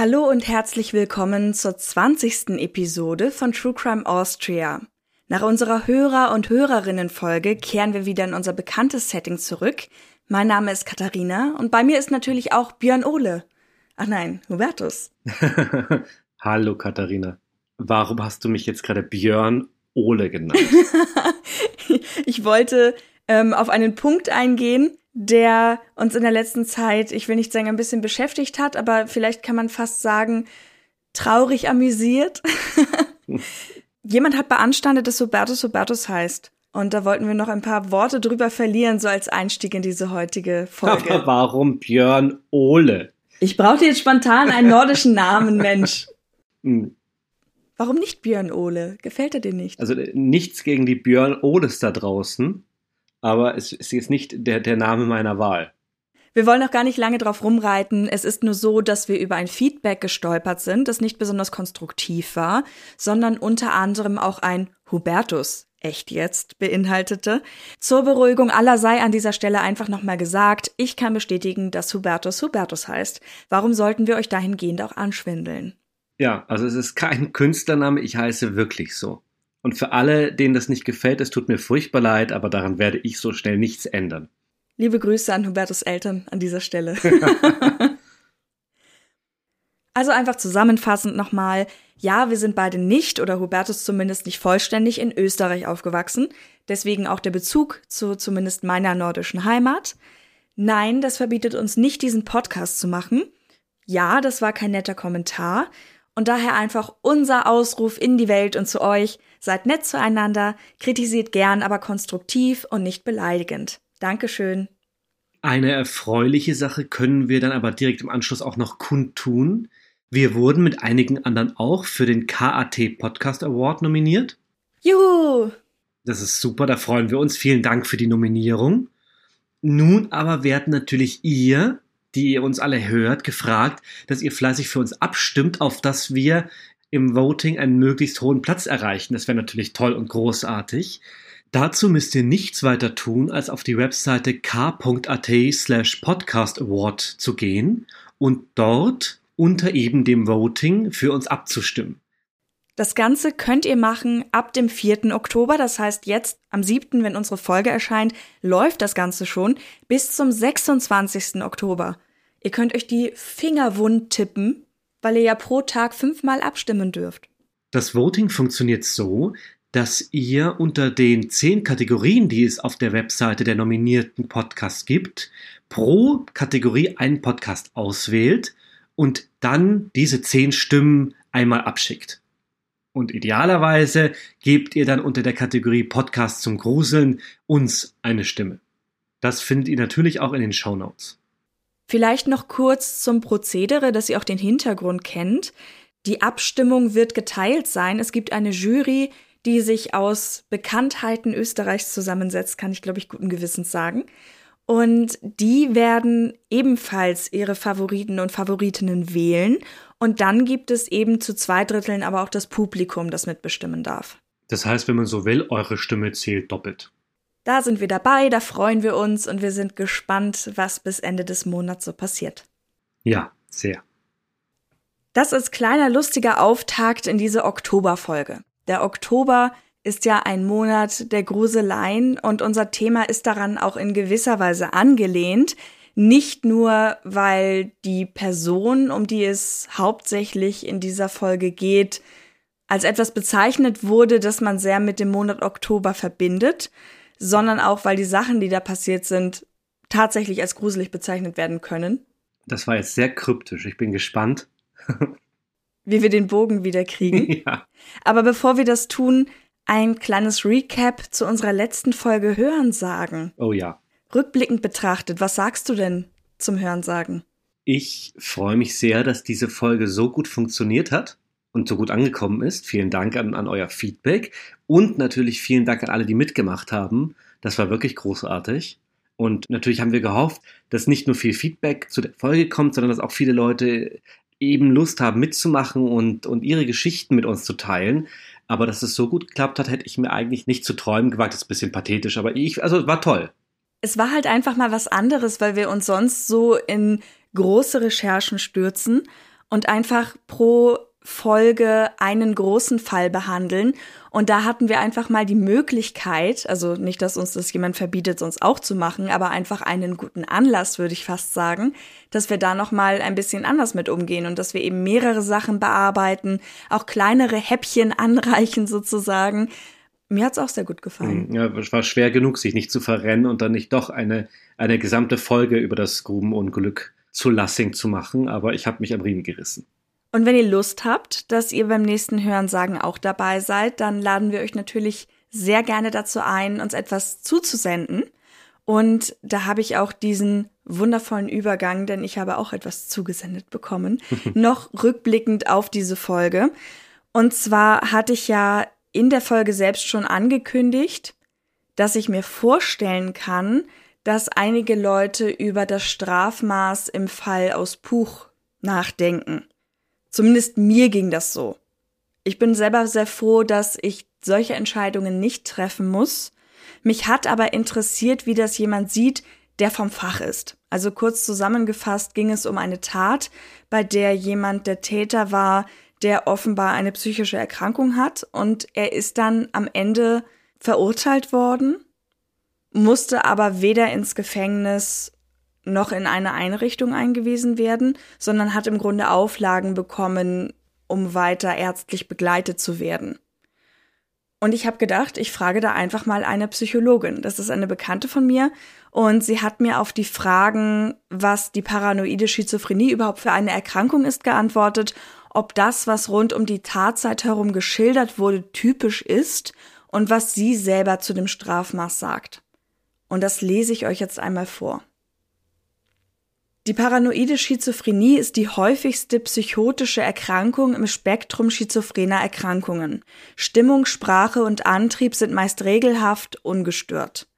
Hallo und herzlich willkommen zur 20. Episode von True Crime Austria. Nach unserer Hörer- und Hörerinnen-Folge kehren wir wieder in unser bekanntes Setting zurück. Mein Name ist Katharina und bei mir ist natürlich auch Björn Ole. Ach nein, Hubertus. Hallo Katharina. Warum hast du mich jetzt gerade Björn Ole genannt? ich wollte ähm, auf einen Punkt eingehen, der uns in der letzten Zeit, ich will nicht sagen, ein bisschen beschäftigt hat, aber vielleicht kann man fast sagen, traurig amüsiert. Jemand hat beanstandet, dass Hubertus Hubertus heißt. Und da wollten wir noch ein paar Worte drüber verlieren, so als Einstieg in diese heutige Folge. Aber warum Björn Ole? Ich brauchte jetzt spontan einen nordischen Namen, Mensch. Hm. Warum nicht Björn Ole? Gefällt er dir nicht? Also nichts gegen die Björn Oles da draußen aber es ist jetzt nicht der, der Name meiner Wahl. Wir wollen auch gar nicht lange drauf rumreiten. Es ist nur so, dass wir über ein Feedback gestolpert sind, das nicht besonders konstruktiv war, sondern unter anderem auch ein Hubertus echt jetzt beinhaltete. Zur Beruhigung aller sei an dieser Stelle einfach nochmal gesagt, ich kann bestätigen, dass Hubertus Hubertus heißt. Warum sollten wir euch dahingehend auch anschwindeln? Ja, also es ist kein Künstlername, ich heiße wirklich so. Und für alle, denen das nicht gefällt, es tut mir furchtbar leid, aber daran werde ich so schnell nichts ändern. Liebe Grüße an Hubertus Eltern an dieser Stelle. also einfach zusammenfassend nochmal. Ja, wir sind beide nicht oder Hubertus zumindest nicht vollständig in Österreich aufgewachsen. Deswegen auch der Bezug zu zumindest meiner nordischen Heimat. Nein, das verbietet uns nicht, diesen Podcast zu machen. Ja, das war kein netter Kommentar. Und daher einfach unser Ausruf in die Welt und zu euch. Seid nett zueinander, kritisiert gern, aber konstruktiv und nicht beleidigend. Dankeschön. Eine erfreuliche Sache können wir dann aber direkt im Anschluss auch noch kundtun. Wir wurden mit einigen anderen auch für den KAT Podcast Award nominiert. Juhu! Das ist super, da freuen wir uns. Vielen Dank für die Nominierung. Nun aber werden natürlich ihr, die ihr uns alle hört, gefragt, dass ihr fleißig für uns abstimmt, auf dass wir im Voting einen möglichst hohen Platz erreichen. Das wäre natürlich toll und großartig. Dazu müsst ihr nichts weiter tun, als auf die Webseite k.at slash podcast award zu gehen und dort unter eben dem Voting für uns abzustimmen. Das Ganze könnt ihr machen ab dem 4. Oktober, das heißt jetzt am 7., wenn unsere Folge erscheint, läuft das Ganze schon bis zum 26. Oktober. Ihr könnt euch die Finger wund tippen, weil ihr ja pro Tag fünfmal abstimmen dürft. Das Voting funktioniert so, dass ihr unter den zehn Kategorien, die es auf der Webseite der nominierten Podcasts gibt, pro Kategorie einen Podcast auswählt und dann diese zehn Stimmen einmal abschickt. Und idealerweise gebt ihr dann unter der Kategorie Podcast zum Gruseln uns eine Stimme. Das findet ihr natürlich auch in den Show Notes. Vielleicht noch kurz zum Prozedere, dass ihr auch den Hintergrund kennt. Die Abstimmung wird geteilt sein. Es gibt eine Jury, die sich aus Bekanntheiten Österreichs zusammensetzt, kann ich, glaube ich, guten Gewissens sagen. Und die werden ebenfalls ihre Favoriten und Favoritinnen wählen. Und dann gibt es eben zu zwei Dritteln aber auch das Publikum, das mitbestimmen darf. Das heißt, wenn man so will, eure Stimme zählt doppelt. Da sind wir dabei, da freuen wir uns und wir sind gespannt, was bis Ende des Monats so passiert. Ja, sehr. Das ist kleiner lustiger Auftakt in diese Oktoberfolge. Der Oktober ist ja ein Monat der Gruseleien und unser Thema ist daran auch in gewisser Weise angelehnt. Nicht nur, weil die Person, um die es hauptsächlich in dieser Folge geht, als etwas bezeichnet wurde, das man sehr mit dem Monat Oktober verbindet, sondern auch, weil die Sachen, die da passiert sind, tatsächlich als gruselig bezeichnet werden können. Das war jetzt sehr kryptisch. Ich bin gespannt. Wie wir den Bogen wieder kriegen. ja. Aber bevor wir das tun, ein kleines Recap zu unserer letzten Folge Hören sagen. Oh ja. Rückblickend betrachtet, was sagst du denn zum Hören sagen? Ich freue mich sehr, dass diese Folge so gut funktioniert hat und so gut angekommen ist. Vielen Dank an, an euer Feedback und natürlich vielen Dank an alle, die mitgemacht haben. Das war wirklich großartig. Und natürlich haben wir gehofft, dass nicht nur viel Feedback zu der Folge kommt, sondern dass auch viele Leute eben Lust haben mitzumachen und, und ihre Geschichten mit uns zu teilen. Aber dass es so gut geklappt hat, hätte ich mir eigentlich nicht zu träumen gewagt. Das ist ein bisschen pathetisch, aber ich, also war toll. Es war halt einfach mal was anderes, weil wir uns sonst so in große Recherchen stürzen und einfach pro Folge einen großen Fall behandeln. Und da hatten wir einfach mal die Möglichkeit, also nicht, dass uns das jemand verbietet, sonst auch zu machen, aber einfach einen guten Anlass, würde ich fast sagen, dass wir da noch mal ein bisschen anders mit umgehen und dass wir eben mehrere Sachen bearbeiten, auch kleinere Häppchen anreichen sozusagen. Mir hat's auch sehr gut gefallen. Hm, ja, es war schwer genug, sich nicht zu verrennen und dann nicht doch eine, eine gesamte Folge über das Grubenunglück zu Lassing zu machen, aber ich habe mich am Riemen gerissen. Und wenn ihr Lust habt, dass ihr beim nächsten Hörensagen auch dabei seid, dann laden wir euch natürlich sehr gerne dazu ein, uns etwas zuzusenden. Und da habe ich auch diesen wundervollen Übergang, denn ich habe auch etwas zugesendet bekommen, noch rückblickend auf diese Folge. Und zwar hatte ich ja in der Folge selbst schon angekündigt, dass ich mir vorstellen kann, dass einige Leute über das Strafmaß im Fall aus Puch nachdenken. Zumindest mir ging das so. Ich bin selber sehr froh, dass ich solche Entscheidungen nicht treffen muss. Mich hat aber interessiert, wie das jemand sieht, der vom Fach ist. Also kurz zusammengefasst ging es um eine Tat, bei der jemand der Täter war, der offenbar eine psychische Erkrankung hat und er ist dann am Ende verurteilt worden, musste aber weder ins Gefängnis noch in eine Einrichtung eingewiesen werden, sondern hat im Grunde Auflagen bekommen, um weiter ärztlich begleitet zu werden. Und ich habe gedacht, ich frage da einfach mal eine Psychologin. Das ist eine Bekannte von mir und sie hat mir auf die Fragen, was die paranoide Schizophrenie überhaupt für eine Erkrankung ist, geantwortet, ob das, was rund um die Tatzeit herum geschildert wurde, typisch ist und was sie selber zu dem Strafmaß sagt. Und das lese ich euch jetzt einmal vor. Die paranoide Schizophrenie ist die häufigste psychotische Erkrankung im Spektrum schizophrener Erkrankungen. Stimmung, Sprache und Antrieb sind meist regelhaft, ungestört.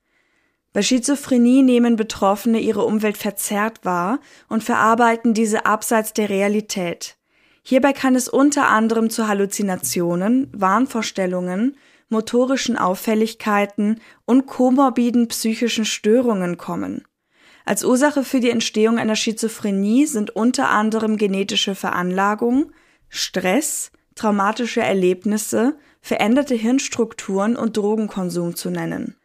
Bei Schizophrenie nehmen Betroffene ihre Umwelt verzerrt wahr und verarbeiten diese abseits der Realität. Hierbei kann es unter anderem zu Halluzinationen, Wahnvorstellungen, motorischen Auffälligkeiten und komorbiden psychischen Störungen kommen. Als Ursache für die Entstehung einer Schizophrenie sind unter anderem genetische Veranlagung, Stress, traumatische Erlebnisse, veränderte Hirnstrukturen und Drogenkonsum zu nennen.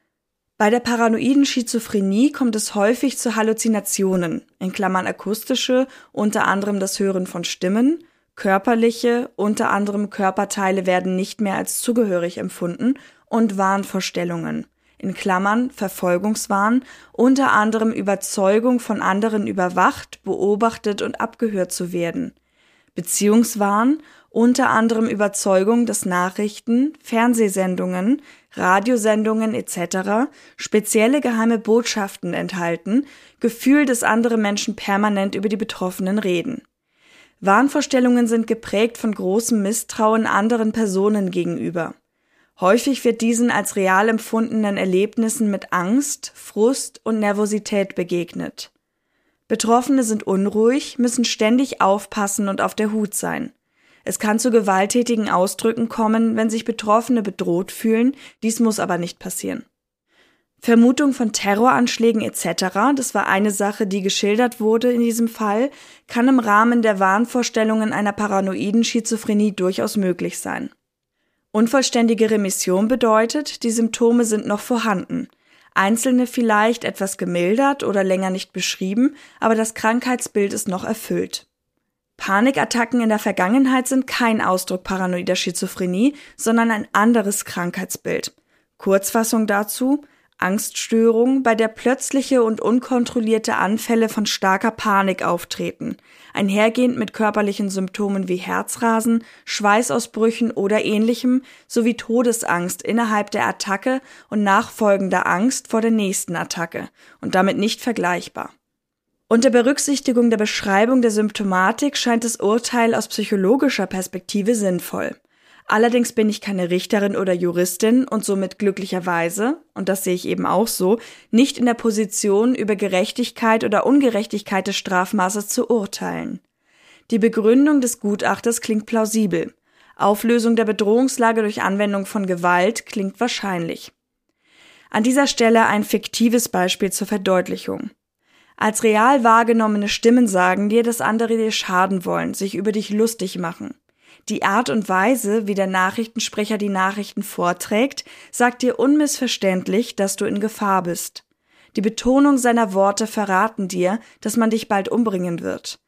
Bei der paranoiden Schizophrenie kommt es häufig zu Halluzinationen, in Klammern akustische, unter anderem das Hören von Stimmen, körperliche, unter anderem Körperteile werden nicht mehr als zugehörig empfunden und Wahnvorstellungen, in Klammern Verfolgungswahn, unter anderem Überzeugung von anderen überwacht, beobachtet und abgehört zu werden. Beziehungswahn, unter anderem Überzeugung, dass Nachrichten, Fernsehsendungen, Radiosendungen etc. spezielle geheime Botschaften enthalten, Gefühl, dass andere Menschen permanent über die Betroffenen reden. Wahnvorstellungen sind geprägt von großem Misstrauen anderen Personen gegenüber. Häufig wird diesen als real empfundenen Erlebnissen mit Angst, Frust und Nervosität begegnet. Betroffene sind unruhig, müssen ständig aufpassen und auf der Hut sein. Es kann zu gewalttätigen Ausdrücken kommen, wenn sich Betroffene bedroht fühlen, dies muss aber nicht passieren. Vermutung von Terroranschlägen etc., das war eine Sache, die geschildert wurde in diesem Fall, kann im Rahmen der Wahnvorstellungen einer paranoiden Schizophrenie durchaus möglich sein. Unvollständige Remission bedeutet, die Symptome sind noch vorhanden. Einzelne vielleicht etwas gemildert oder länger nicht beschrieben, aber das Krankheitsbild ist noch erfüllt. Panikattacken in der Vergangenheit sind kein Ausdruck paranoider Schizophrenie, sondern ein anderes Krankheitsbild. Kurzfassung dazu Angststörung, bei der plötzliche und unkontrollierte Anfälle von starker Panik auftreten, einhergehend mit körperlichen Symptomen wie Herzrasen, Schweißausbrüchen oder ähnlichem, sowie Todesangst innerhalb der Attacke und nachfolgender Angst vor der nächsten Attacke und damit nicht vergleichbar. Unter Berücksichtigung der Beschreibung der Symptomatik scheint das Urteil aus psychologischer Perspektive sinnvoll. Allerdings bin ich keine Richterin oder Juristin und somit glücklicherweise, und das sehe ich eben auch so, nicht in der Position, über Gerechtigkeit oder Ungerechtigkeit des Strafmaßes zu urteilen. Die Begründung des Gutachters klingt plausibel. Auflösung der Bedrohungslage durch Anwendung von Gewalt klingt wahrscheinlich. An dieser Stelle ein fiktives Beispiel zur Verdeutlichung. Als real wahrgenommene Stimmen sagen dir, dass andere dir schaden wollen, sich über dich lustig machen. Die Art und Weise, wie der Nachrichtensprecher die Nachrichten vorträgt, sagt dir unmissverständlich, dass du in Gefahr bist. Die Betonung seiner Worte verraten dir, dass man dich bald umbringen wird.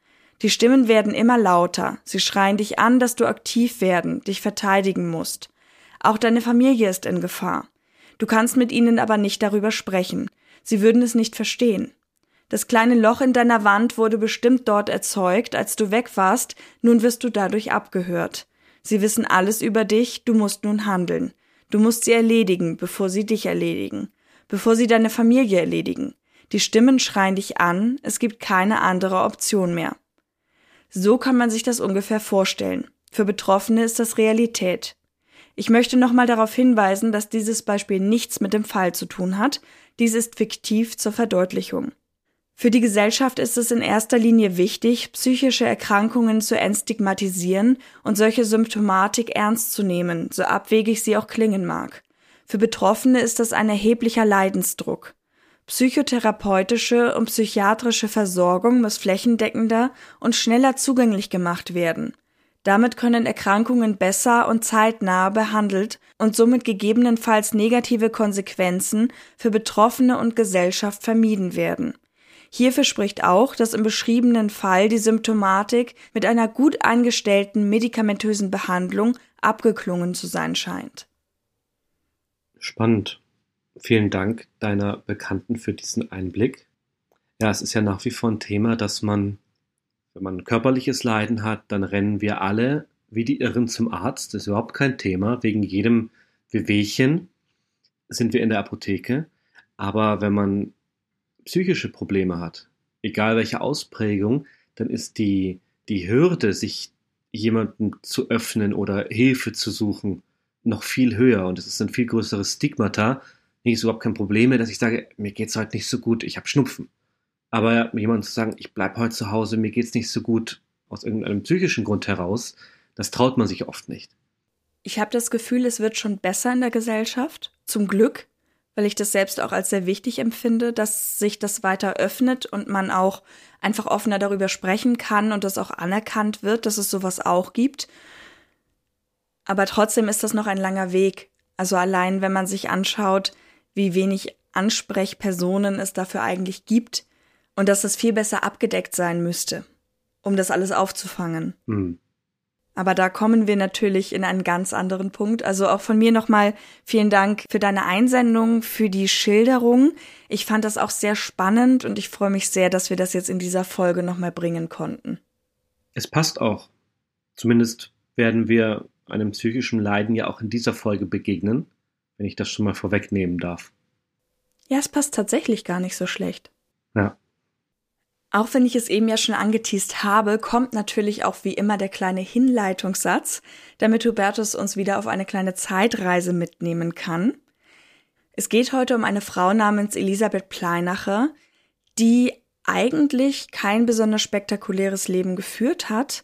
Die Stimmen werden immer lauter, sie schreien dich an, dass du aktiv werden, dich verteidigen musst. Auch deine Familie ist in Gefahr. Du kannst mit ihnen aber nicht darüber sprechen. Sie würden es nicht verstehen. Das kleine Loch in deiner Wand wurde bestimmt dort erzeugt, als du weg warst, nun wirst du dadurch abgehört. Sie wissen alles über dich, du musst nun handeln. Du musst sie erledigen, bevor sie dich erledigen, bevor sie deine Familie erledigen. Die Stimmen schreien dich an, es gibt keine andere Option mehr. So kann man sich das ungefähr vorstellen. Für Betroffene ist das Realität. Ich möchte nochmal darauf hinweisen, dass dieses Beispiel nichts mit dem Fall zu tun hat. Dies ist fiktiv zur Verdeutlichung. Für die Gesellschaft ist es in erster Linie wichtig, psychische Erkrankungen zu entstigmatisieren und solche Symptomatik ernst zu nehmen, so abwegig sie auch klingen mag. Für Betroffene ist das ein erheblicher Leidensdruck. Psychotherapeutische und psychiatrische Versorgung muss flächendeckender und schneller zugänglich gemacht werden. Damit können Erkrankungen besser und zeitnah behandelt und somit gegebenenfalls negative Konsequenzen für Betroffene und Gesellschaft vermieden werden. Hierfür spricht auch, dass im beschriebenen Fall die Symptomatik mit einer gut eingestellten medikamentösen Behandlung abgeklungen zu sein scheint. Spannend. Vielen Dank deiner Bekannten für diesen Einblick. Ja, es ist ja nach wie vor ein Thema, dass man, wenn man körperliches Leiden hat, dann rennen wir alle wie die Irren zum Arzt. Das ist überhaupt kein Thema. Wegen jedem Wehwehchen sind wir in der Apotheke. Aber wenn man psychische Probleme hat, egal welche Ausprägung, dann ist die, die Hürde, sich jemandem zu öffnen oder Hilfe zu suchen, noch viel höher und es ist ein viel größeres Stigmata. Nee, ist überhaupt kein Problem mehr, dass ich sage, mir geht's heute nicht so gut, ich habe Schnupfen. Aber jemand zu sagen, ich bleib heute zu Hause, mir geht's nicht so gut, aus irgendeinem psychischen Grund heraus, das traut man sich oft nicht. Ich habe das Gefühl, es wird schon besser in der Gesellschaft, zum Glück weil ich das selbst auch als sehr wichtig empfinde, dass sich das weiter öffnet und man auch einfach offener darüber sprechen kann und das auch anerkannt wird, dass es sowas auch gibt. Aber trotzdem ist das noch ein langer Weg. Also allein, wenn man sich anschaut, wie wenig Ansprechpersonen es dafür eigentlich gibt und dass es viel besser abgedeckt sein müsste, um das alles aufzufangen. Mhm. Aber da kommen wir natürlich in einen ganz anderen Punkt. Also auch von mir nochmal vielen Dank für deine Einsendung, für die Schilderung. Ich fand das auch sehr spannend und ich freue mich sehr, dass wir das jetzt in dieser Folge nochmal bringen konnten. Es passt auch. Zumindest werden wir einem psychischen Leiden ja auch in dieser Folge begegnen, wenn ich das schon mal vorwegnehmen darf. Ja, es passt tatsächlich gar nicht so schlecht. Ja. Auch wenn ich es eben ja schon angeteased habe, kommt natürlich auch wie immer der kleine Hinleitungssatz, damit Hubertus uns wieder auf eine kleine Zeitreise mitnehmen kann. Es geht heute um eine Frau namens Elisabeth Pleinacher, die eigentlich kein besonders spektakuläres Leben geführt hat,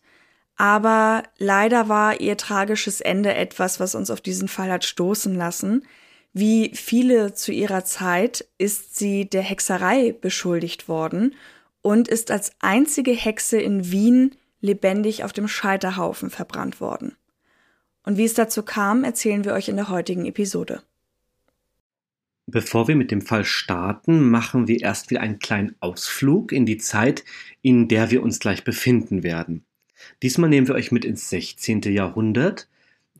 aber leider war ihr tragisches Ende etwas, was uns auf diesen Fall hat stoßen lassen. Wie viele zu ihrer Zeit ist sie der Hexerei beschuldigt worden und ist als einzige Hexe in Wien lebendig auf dem Scheiterhaufen verbrannt worden. Und wie es dazu kam, erzählen wir euch in der heutigen Episode. Bevor wir mit dem Fall starten, machen wir erst wieder einen kleinen Ausflug in die Zeit, in der wir uns gleich befinden werden. Diesmal nehmen wir euch mit ins 16. Jahrhundert.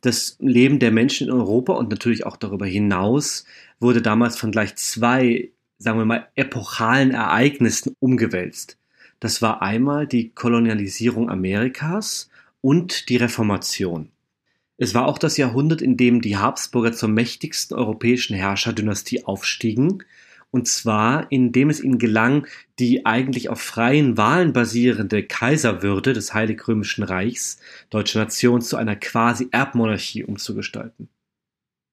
Das Leben der Menschen in Europa und natürlich auch darüber hinaus wurde damals von gleich zwei sagen wir mal, epochalen Ereignissen umgewälzt. Das war einmal die Kolonialisierung Amerikas und die Reformation. Es war auch das Jahrhundert, in dem die Habsburger zur mächtigsten europäischen Herrscherdynastie aufstiegen Und zwar, indem es ihnen gelang, die eigentlich auf freien Wahlen basierende Kaiserwürde des Heilig Römischen Reichs deutscher Nation zu einer quasi Erbmonarchie umzugestalten.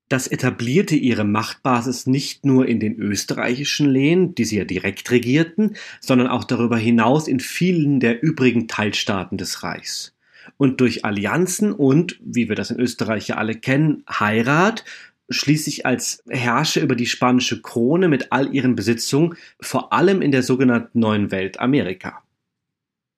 Das etablierte ihre Machtbasis nicht nur in den österreichischen Lehen, die sie ja direkt regierten, sondern auch darüber hinaus in vielen der übrigen Teilstaaten des Reichs. Und durch Allianzen und, wie wir das in Österreich ja alle kennen, Heirat schließlich als Herrscher über die spanische Krone mit all ihren Besitzungen, vor allem in der sogenannten Neuen Welt Amerika.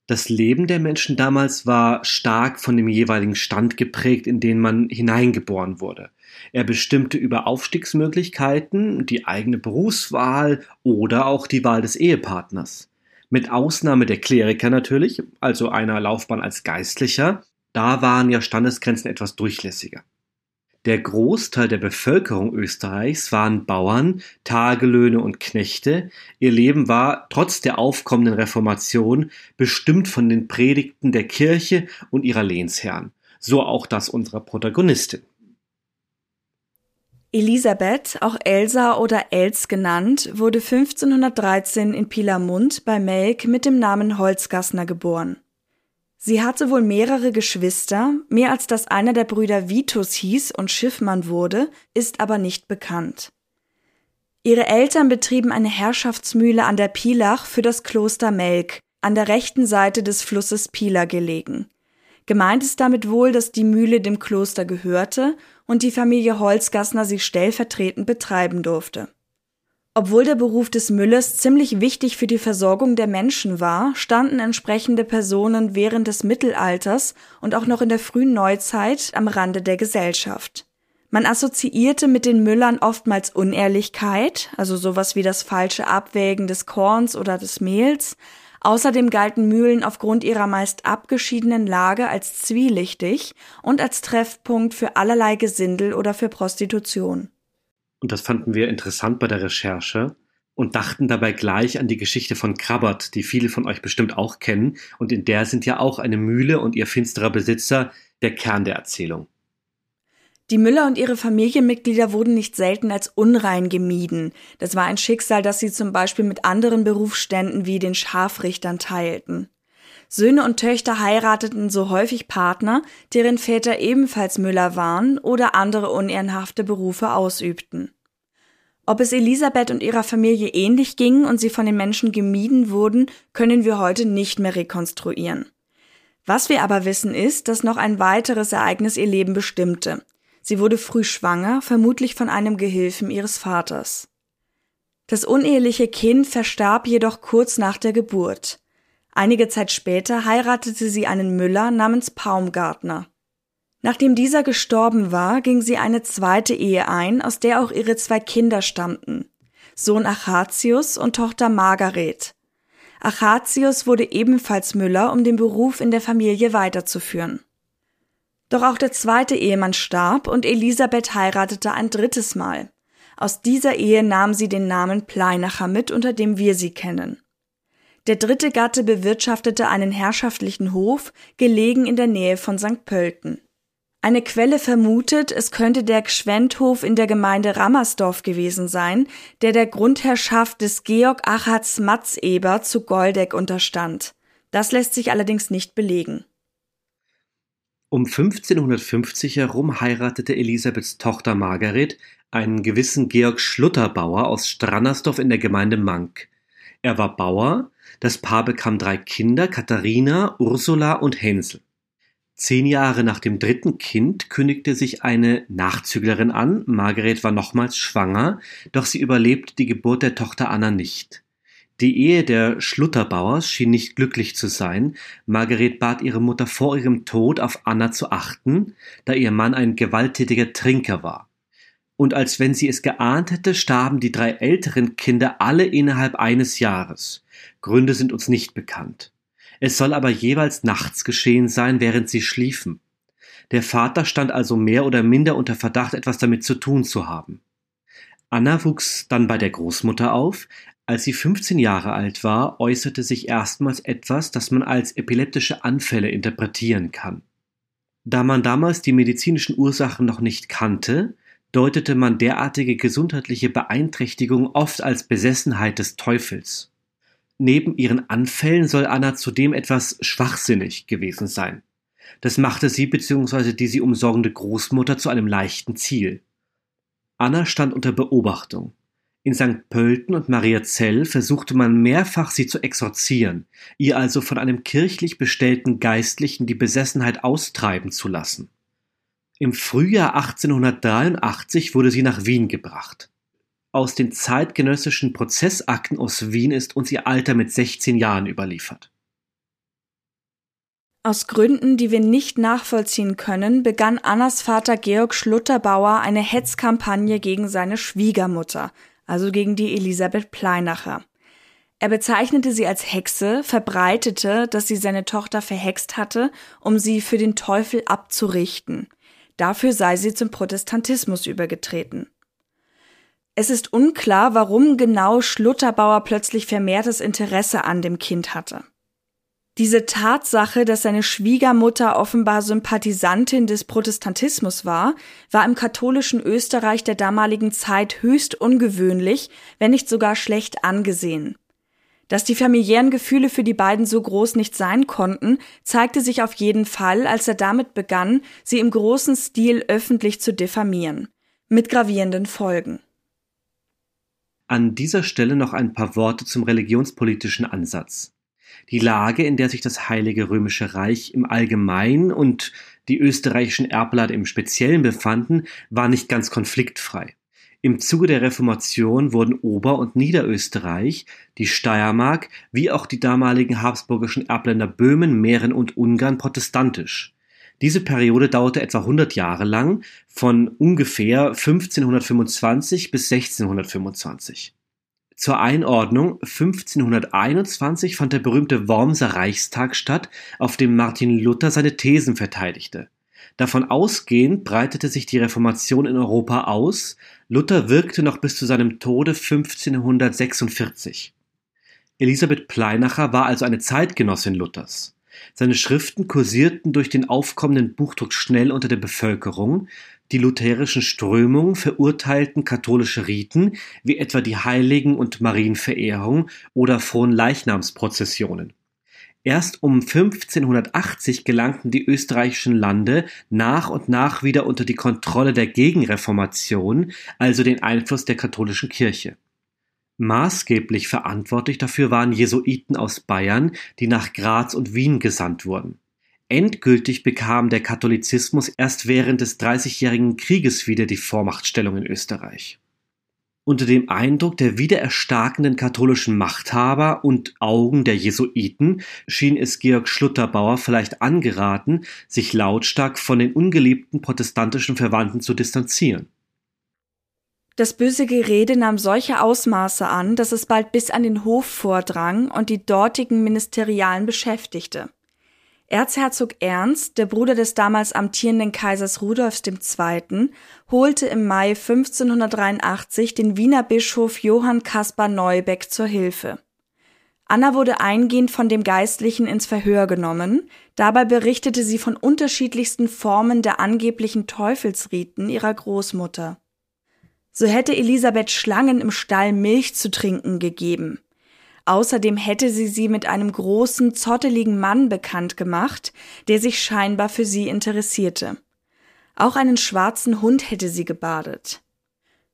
Das Leben der Menschen damals war stark von dem jeweiligen Stand geprägt, in den man hineingeboren wurde. Er bestimmte über Aufstiegsmöglichkeiten, die eigene Berufswahl oder auch die Wahl des Ehepartners. Mit Ausnahme der Kleriker natürlich, also einer Laufbahn als Geistlicher, da waren ja Standesgrenzen etwas durchlässiger. Der Großteil der Bevölkerung Österreichs waren Bauern, Tagelöhne und Knechte. Ihr Leben war trotz der aufkommenden Reformation bestimmt von den Predigten der Kirche und ihrer Lehnsherren. So auch das unserer Protagonistin. Elisabeth, auch Elsa oder Els genannt, wurde 1513 in Pilamund bei Melk mit dem Namen Holzgassner geboren. Sie hatte wohl mehrere Geschwister, mehr als dass einer der Brüder Vitus hieß und Schiffmann wurde, ist aber nicht bekannt. Ihre Eltern betrieben eine Herrschaftsmühle an der Pilach für das Kloster Melk, an der rechten Seite des Flusses Pila gelegen. Gemeint ist damit wohl, dass die Mühle dem Kloster gehörte und die Familie Holzgassner sie stellvertretend betreiben durfte. Obwohl der Beruf des Müllers ziemlich wichtig für die Versorgung der Menschen war, standen entsprechende Personen während des Mittelalters und auch noch in der frühen Neuzeit am Rande der Gesellschaft. Man assoziierte mit den Müllern oftmals Unehrlichkeit, also sowas wie das falsche Abwägen des Korns oder des Mehls, Außerdem galten Mühlen aufgrund ihrer meist abgeschiedenen Lage als zwielichtig und als Treffpunkt für allerlei Gesindel oder für Prostitution. Und das fanden wir interessant bei der Recherche und dachten dabei gleich an die Geschichte von Krabbert, die viele von euch bestimmt auch kennen, und in der sind ja auch eine Mühle und ihr finsterer Besitzer der Kern der Erzählung. Die Müller und ihre Familienmitglieder wurden nicht selten als unrein gemieden. Das war ein Schicksal, das sie zum Beispiel mit anderen Berufsständen wie den Scharfrichtern teilten. Söhne und Töchter heirateten so häufig Partner, deren Väter ebenfalls Müller waren oder andere unehrenhafte Berufe ausübten. Ob es Elisabeth und ihrer Familie ähnlich ging und sie von den Menschen gemieden wurden, können wir heute nicht mehr rekonstruieren. Was wir aber wissen ist, dass noch ein weiteres Ereignis ihr Leben bestimmte. Sie wurde früh schwanger, vermutlich von einem Gehilfen ihres Vaters. Das uneheliche Kind verstarb jedoch kurz nach der Geburt. Einige Zeit später heiratete sie einen Müller namens Paumgartner. Nachdem dieser gestorben war, ging sie eine zweite Ehe ein, aus der auch ihre zwei Kinder stammten, Sohn Achatius und Tochter Margaret. Achatius wurde ebenfalls Müller, um den Beruf in der Familie weiterzuführen. Doch auch der zweite Ehemann starb und Elisabeth heiratete ein drittes Mal. Aus dieser Ehe nahm sie den Namen Pleinacher mit, unter dem wir sie kennen. Der dritte Gatte bewirtschaftete einen herrschaftlichen Hof, gelegen in der Nähe von St. Pölten. Eine Quelle vermutet, es könnte der Gschwendhof in der Gemeinde Rammersdorf gewesen sein, der der Grundherrschaft des Georg Achatz Matzeber zu Goldeck unterstand. Das lässt sich allerdings nicht belegen. Um 1550 herum heiratete Elisabeths Tochter Margaret einen gewissen Georg Schlutterbauer aus Strannersdorf in der Gemeinde Mank. Er war Bauer, das Paar bekam drei Kinder, Katharina, Ursula und Hänsel. Zehn Jahre nach dem dritten Kind kündigte sich eine Nachzüglerin an, Margaret war nochmals schwanger, doch sie überlebte die Geburt der Tochter Anna nicht. Die Ehe der Schlutterbauers schien nicht glücklich zu sein. Margaret bat ihre Mutter vor ihrem Tod auf Anna zu achten, da ihr Mann ein gewalttätiger Trinker war. Und als wenn sie es geahnt hätte, starben die drei älteren Kinder alle innerhalb eines Jahres. Gründe sind uns nicht bekannt. Es soll aber jeweils nachts geschehen sein, während sie schliefen. Der Vater stand also mehr oder minder unter Verdacht, etwas damit zu tun zu haben. Anna wuchs dann bei der Großmutter auf, als sie 15 Jahre alt war, äußerte sich erstmals etwas, das man als epileptische Anfälle interpretieren kann. Da man damals die medizinischen Ursachen noch nicht kannte, deutete man derartige gesundheitliche Beeinträchtigung oft als Besessenheit des Teufels. Neben ihren Anfällen soll Anna zudem etwas schwachsinnig gewesen sein. Das machte sie bzw. die sie umsorgende Großmutter zu einem leichten Ziel. Anna stand unter Beobachtung. In St. Pölten und Mariazell versuchte man mehrfach sie zu exorzieren, ihr also von einem kirchlich bestellten Geistlichen die Besessenheit austreiben zu lassen. Im Frühjahr 1883 wurde sie nach Wien gebracht. Aus den zeitgenössischen Prozessakten aus Wien ist uns ihr Alter mit 16 Jahren überliefert. Aus Gründen, die wir nicht nachvollziehen können, begann Annas Vater Georg Schlutterbauer eine Hetzkampagne gegen seine Schwiegermutter, also gegen die Elisabeth Pleinacher. Er bezeichnete sie als Hexe, verbreitete, dass sie seine Tochter verhext hatte, um sie für den Teufel abzurichten. Dafür sei sie zum Protestantismus übergetreten. Es ist unklar, warum genau Schlutterbauer plötzlich vermehrtes Interesse an dem Kind hatte. Diese Tatsache, dass seine Schwiegermutter offenbar Sympathisantin des Protestantismus war, war im katholischen Österreich der damaligen Zeit höchst ungewöhnlich, wenn nicht sogar schlecht angesehen. Dass die familiären Gefühle für die beiden so groß nicht sein konnten, zeigte sich auf jeden Fall, als er damit begann, sie im großen Stil öffentlich zu diffamieren. Mit gravierenden Folgen. An dieser Stelle noch ein paar Worte zum religionspolitischen Ansatz. Die Lage, in der sich das Heilige Römische Reich im Allgemeinen und die österreichischen Erblatt im Speziellen befanden, war nicht ganz konfliktfrei. Im Zuge der Reformation wurden Ober- und Niederösterreich, die Steiermark wie auch die damaligen habsburgischen Erbländer Böhmen, Mähren und Ungarn protestantisch. Diese Periode dauerte etwa 100 Jahre lang, von ungefähr 1525 bis 1625. Zur Einordnung: 1521 fand der berühmte Wormser Reichstag statt, auf dem Martin Luther seine Thesen verteidigte. Davon ausgehend breitete sich die Reformation in Europa aus, Luther wirkte noch bis zu seinem Tode 1546. Elisabeth Pleinacher war also eine Zeitgenossin Luthers. Seine Schriften kursierten durch den aufkommenden Buchdruck schnell unter der Bevölkerung, die lutherischen Strömungen verurteilten katholische Riten, wie etwa die Heiligen- und Marienverehrung oder Fronleichnamsprozessionen. Erst um 1580 gelangten die österreichischen Lande nach und nach wieder unter die Kontrolle der Gegenreformation, also den Einfluss der katholischen Kirche. Maßgeblich verantwortlich dafür waren Jesuiten aus Bayern, die nach Graz und Wien gesandt wurden. Endgültig bekam der Katholizismus erst während des Dreißigjährigen Krieges wieder die Vormachtstellung in Österreich. Unter dem Eindruck der wiedererstarkenden katholischen Machthaber und Augen der Jesuiten schien es Georg Schlutterbauer vielleicht angeraten, sich lautstark von den ungeliebten protestantischen Verwandten zu distanzieren. Das böse Gerede nahm solche Ausmaße an, dass es bald bis an den Hof vordrang und die dortigen Ministerialen beschäftigte. Erzherzog Ernst, der Bruder des damals amtierenden Kaisers Rudolfs II., holte im Mai 1583 den Wiener Bischof Johann Caspar Neubeck zur Hilfe. Anna wurde eingehend von dem Geistlichen ins Verhör genommen, dabei berichtete sie von unterschiedlichsten Formen der angeblichen Teufelsriten ihrer Großmutter. So hätte Elisabeth Schlangen im Stall Milch zu trinken gegeben. Außerdem hätte sie sie mit einem großen, zotteligen Mann bekannt gemacht, der sich scheinbar für sie interessierte. Auch einen schwarzen Hund hätte sie gebadet.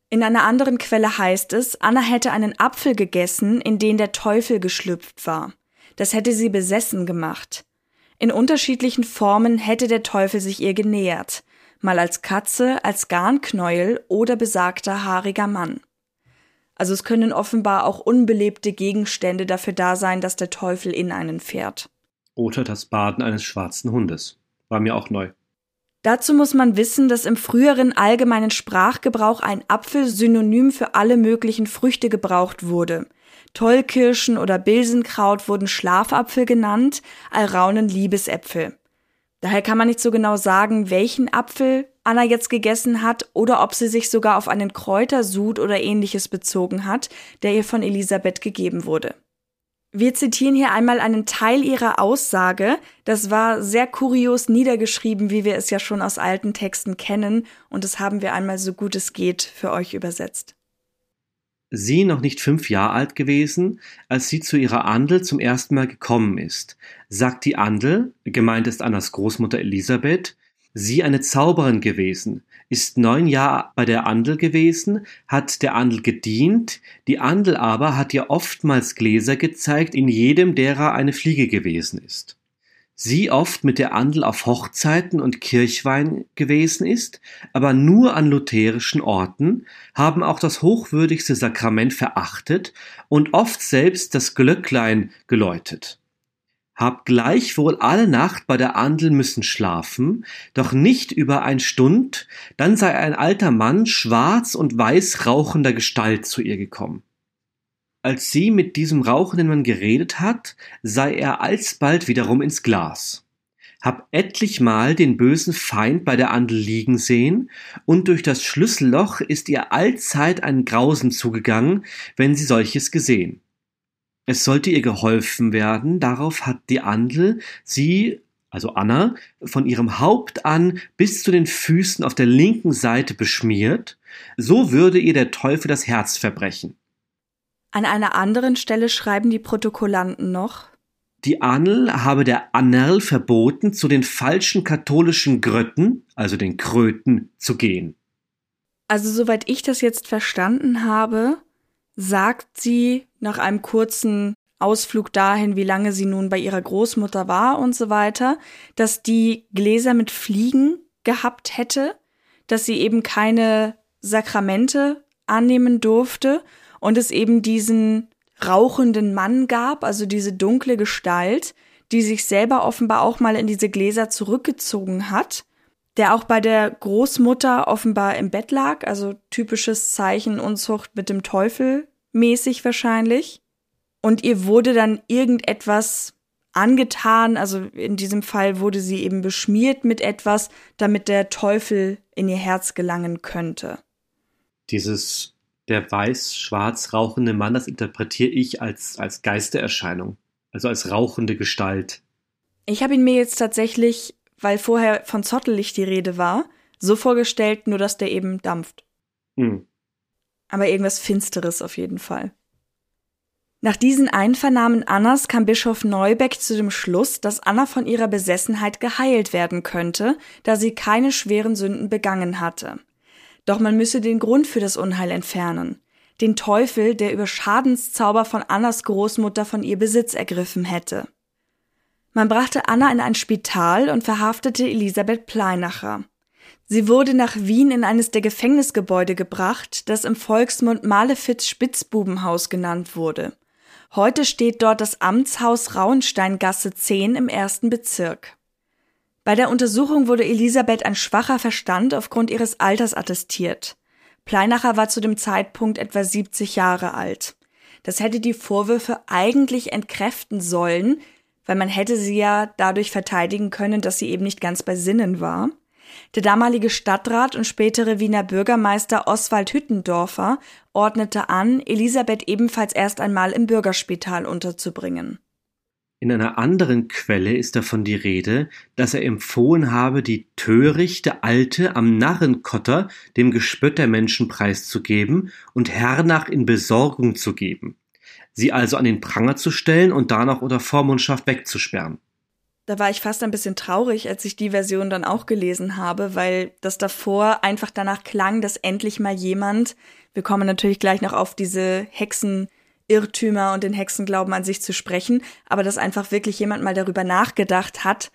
In einer anderen Quelle heißt es, Anna hätte einen Apfel gegessen, in den der Teufel geschlüpft war. Das hätte sie besessen gemacht. In unterschiedlichen Formen hätte der Teufel sich ihr genähert, mal als Katze, als Garnknäuel oder besagter haariger Mann. Also es können offenbar auch unbelebte Gegenstände dafür da sein, dass der Teufel in einen fährt. Oder das Baden eines schwarzen Hundes. War mir auch neu. Dazu muss man wissen, dass im früheren allgemeinen Sprachgebrauch ein Apfel synonym für alle möglichen Früchte gebraucht wurde. Tollkirschen oder Bilsenkraut wurden Schlafapfel genannt, Alraunen Liebesäpfel. Daher kann man nicht so genau sagen, welchen Apfel Anna jetzt gegessen hat oder ob sie sich sogar auf einen Kräutersud oder ähnliches bezogen hat, der ihr von Elisabeth gegeben wurde. Wir zitieren hier einmal einen Teil ihrer Aussage. Das war sehr kurios niedergeschrieben, wie wir es ja schon aus alten Texten kennen, und das haben wir einmal so gut es geht für euch übersetzt. Sie noch nicht fünf Jahre alt gewesen, als sie zu ihrer Andel zum ersten Mal gekommen ist, sagt die Andel, gemeint ist Annas Großmutter Elisabeth, sie eine Zauberin gewesen, ist neun Jahre bei der Andel gewesen, hat der Andel gedient, die Andel aber hat ihr oftmals Gläser gezeigt, in jedem derer eine Fliege gewesen ist. Sie oft mit der Andel auf Hochzeiten und Kirchwein gewesen ist, aber nur an lutherischen Orten, haben auch das hochwürdigste Sakrament verachtet und oft selbst das Glöcklein geläutet hab gleichwohl alle Nacht bei der Andel müssen schlafen, doch nicht über ein Stund, dann sei ein alter Mann schwarz und weiß rauchender Gestalt zu ihr gekommen. Als sie mit diesem rauchenden Mann geredet hat, sei er alsbald wiederum ins Glas. Hab etlich Mal den bösen Feind bei der Andel liegen sehen, und durch das Schlüsselloch ist ihr allzeit ein Grausen zugegangen, wenn sie solches gesehen. Es sollte ihr geholfen werden, darauf hat die Andel sie, also Anna, von ihrem Haupt an bis zu den Füßen auf der linken Seite beschmiert, so würde ihr der Teufel das Herz verbrechen. An einer anderen Stelle schreiben die Protokollanten noch, die Annel habe der Annerl verboten, zu den falschen katholischen Grötten, also den Kröten, zu gehen. Also soweit ich das jetzt verstanden habe, sagt sie nach einem kurzen Ausflug dahin, wie lange sie nun bei ihrer Großmutter war und so weiter, dass die Gläser mit Fliegen gehabt hätte, dass sie eben keine Sakramente annehmen durfte und es eben diesen rauchenden Mann gab, also diese dunkle Gestalt, die sich selber offenbar auch mal in diese Gläser zurückgezogen hat, der auch bei der Großmutter offenbar im Bett lag, also typisches Zeichen Unzucht mit dem Teufel mäßig wahrscheinlich. Und ihr wurde dann irgendetwas angetan, also in diesem Fall wurde sie eben beschmiert mit etwas, damit der Teufel in ihr Herz gelangen könnte. Dieses der weiß-schwarz rauchende Mann, das interpretiere ich als, als Geistererscheinung, also als rauchende Gestalt. Ich habe ihn mir jetzt tatsächlich, weil vorher von Zottellicht die Rede war, so vorgestellt, nur dass der eben dampft. Hm aber irgendwas Finsteres auf jeden Fall. Nach diesen Einvernahmen Annas kam Bischof Neubeck zu dem Schluss, dass Anna von ihrer Besessenheit geheilt werden könnte, da sie keine schweren Sünden begangen hatte. Doch man müsse den Grund für das Unheil entfernen. Den Teufel, der über Schadenszauber von Annas Großmutter von ihr Besitz ergriffen hätte. Man brachte Anna in ein Spital und verhaftete Elisabeth Pleinacher. Sie wurde nach Wien in eines der Gefängnisgebäude gebracht, das im Volksmund Malefits Spitzbubenhaus genannt wurde. Heute steht dort das Amtshaus Rauensteingasse 10 im ersten Bezirk. Bei der Untersuchung wurde Elisabeth ein schwacher Verstand aufgrund ihres Alters attestiert. Pleinacher war zu dem Zeitpunkt etwa 70 Jahre alt. Das hätte die Vorwürfe eigentlich entkräften sollen, weil man hätte sie ja dadurch verteidigen können, dass sie eben nicht ganz bei Sinnen war. Der damalige Stadtrat und spätere Wiener Bürgermeister Oswald Hüttendorfer ordnete an, Elisabeth ebenfalls erst einmal im Bürgerspital unterzubringen. In einer anderen Quelle ist davon die Rede, dass er empfohlen habe, die törichte Alte am Narrenkotter dem Gespött der Menschen preiszugeben und hernach in Besorgung zu geben, sie also an den Pranger zu stellen und danach unter Vormundschaft wegzusperren da war ich fast ein bisschen traurig, als ich die Version dann auch gelesen habe, weil das davor einfach danach klang, dass endlich mal jemand, wir kommen natürlich gleich noch auf diese Hexenirrtümer und den Hexenglauben an sich zu sprechen, aber dass einfach wirklich jemand mal darüber nachgedacht hat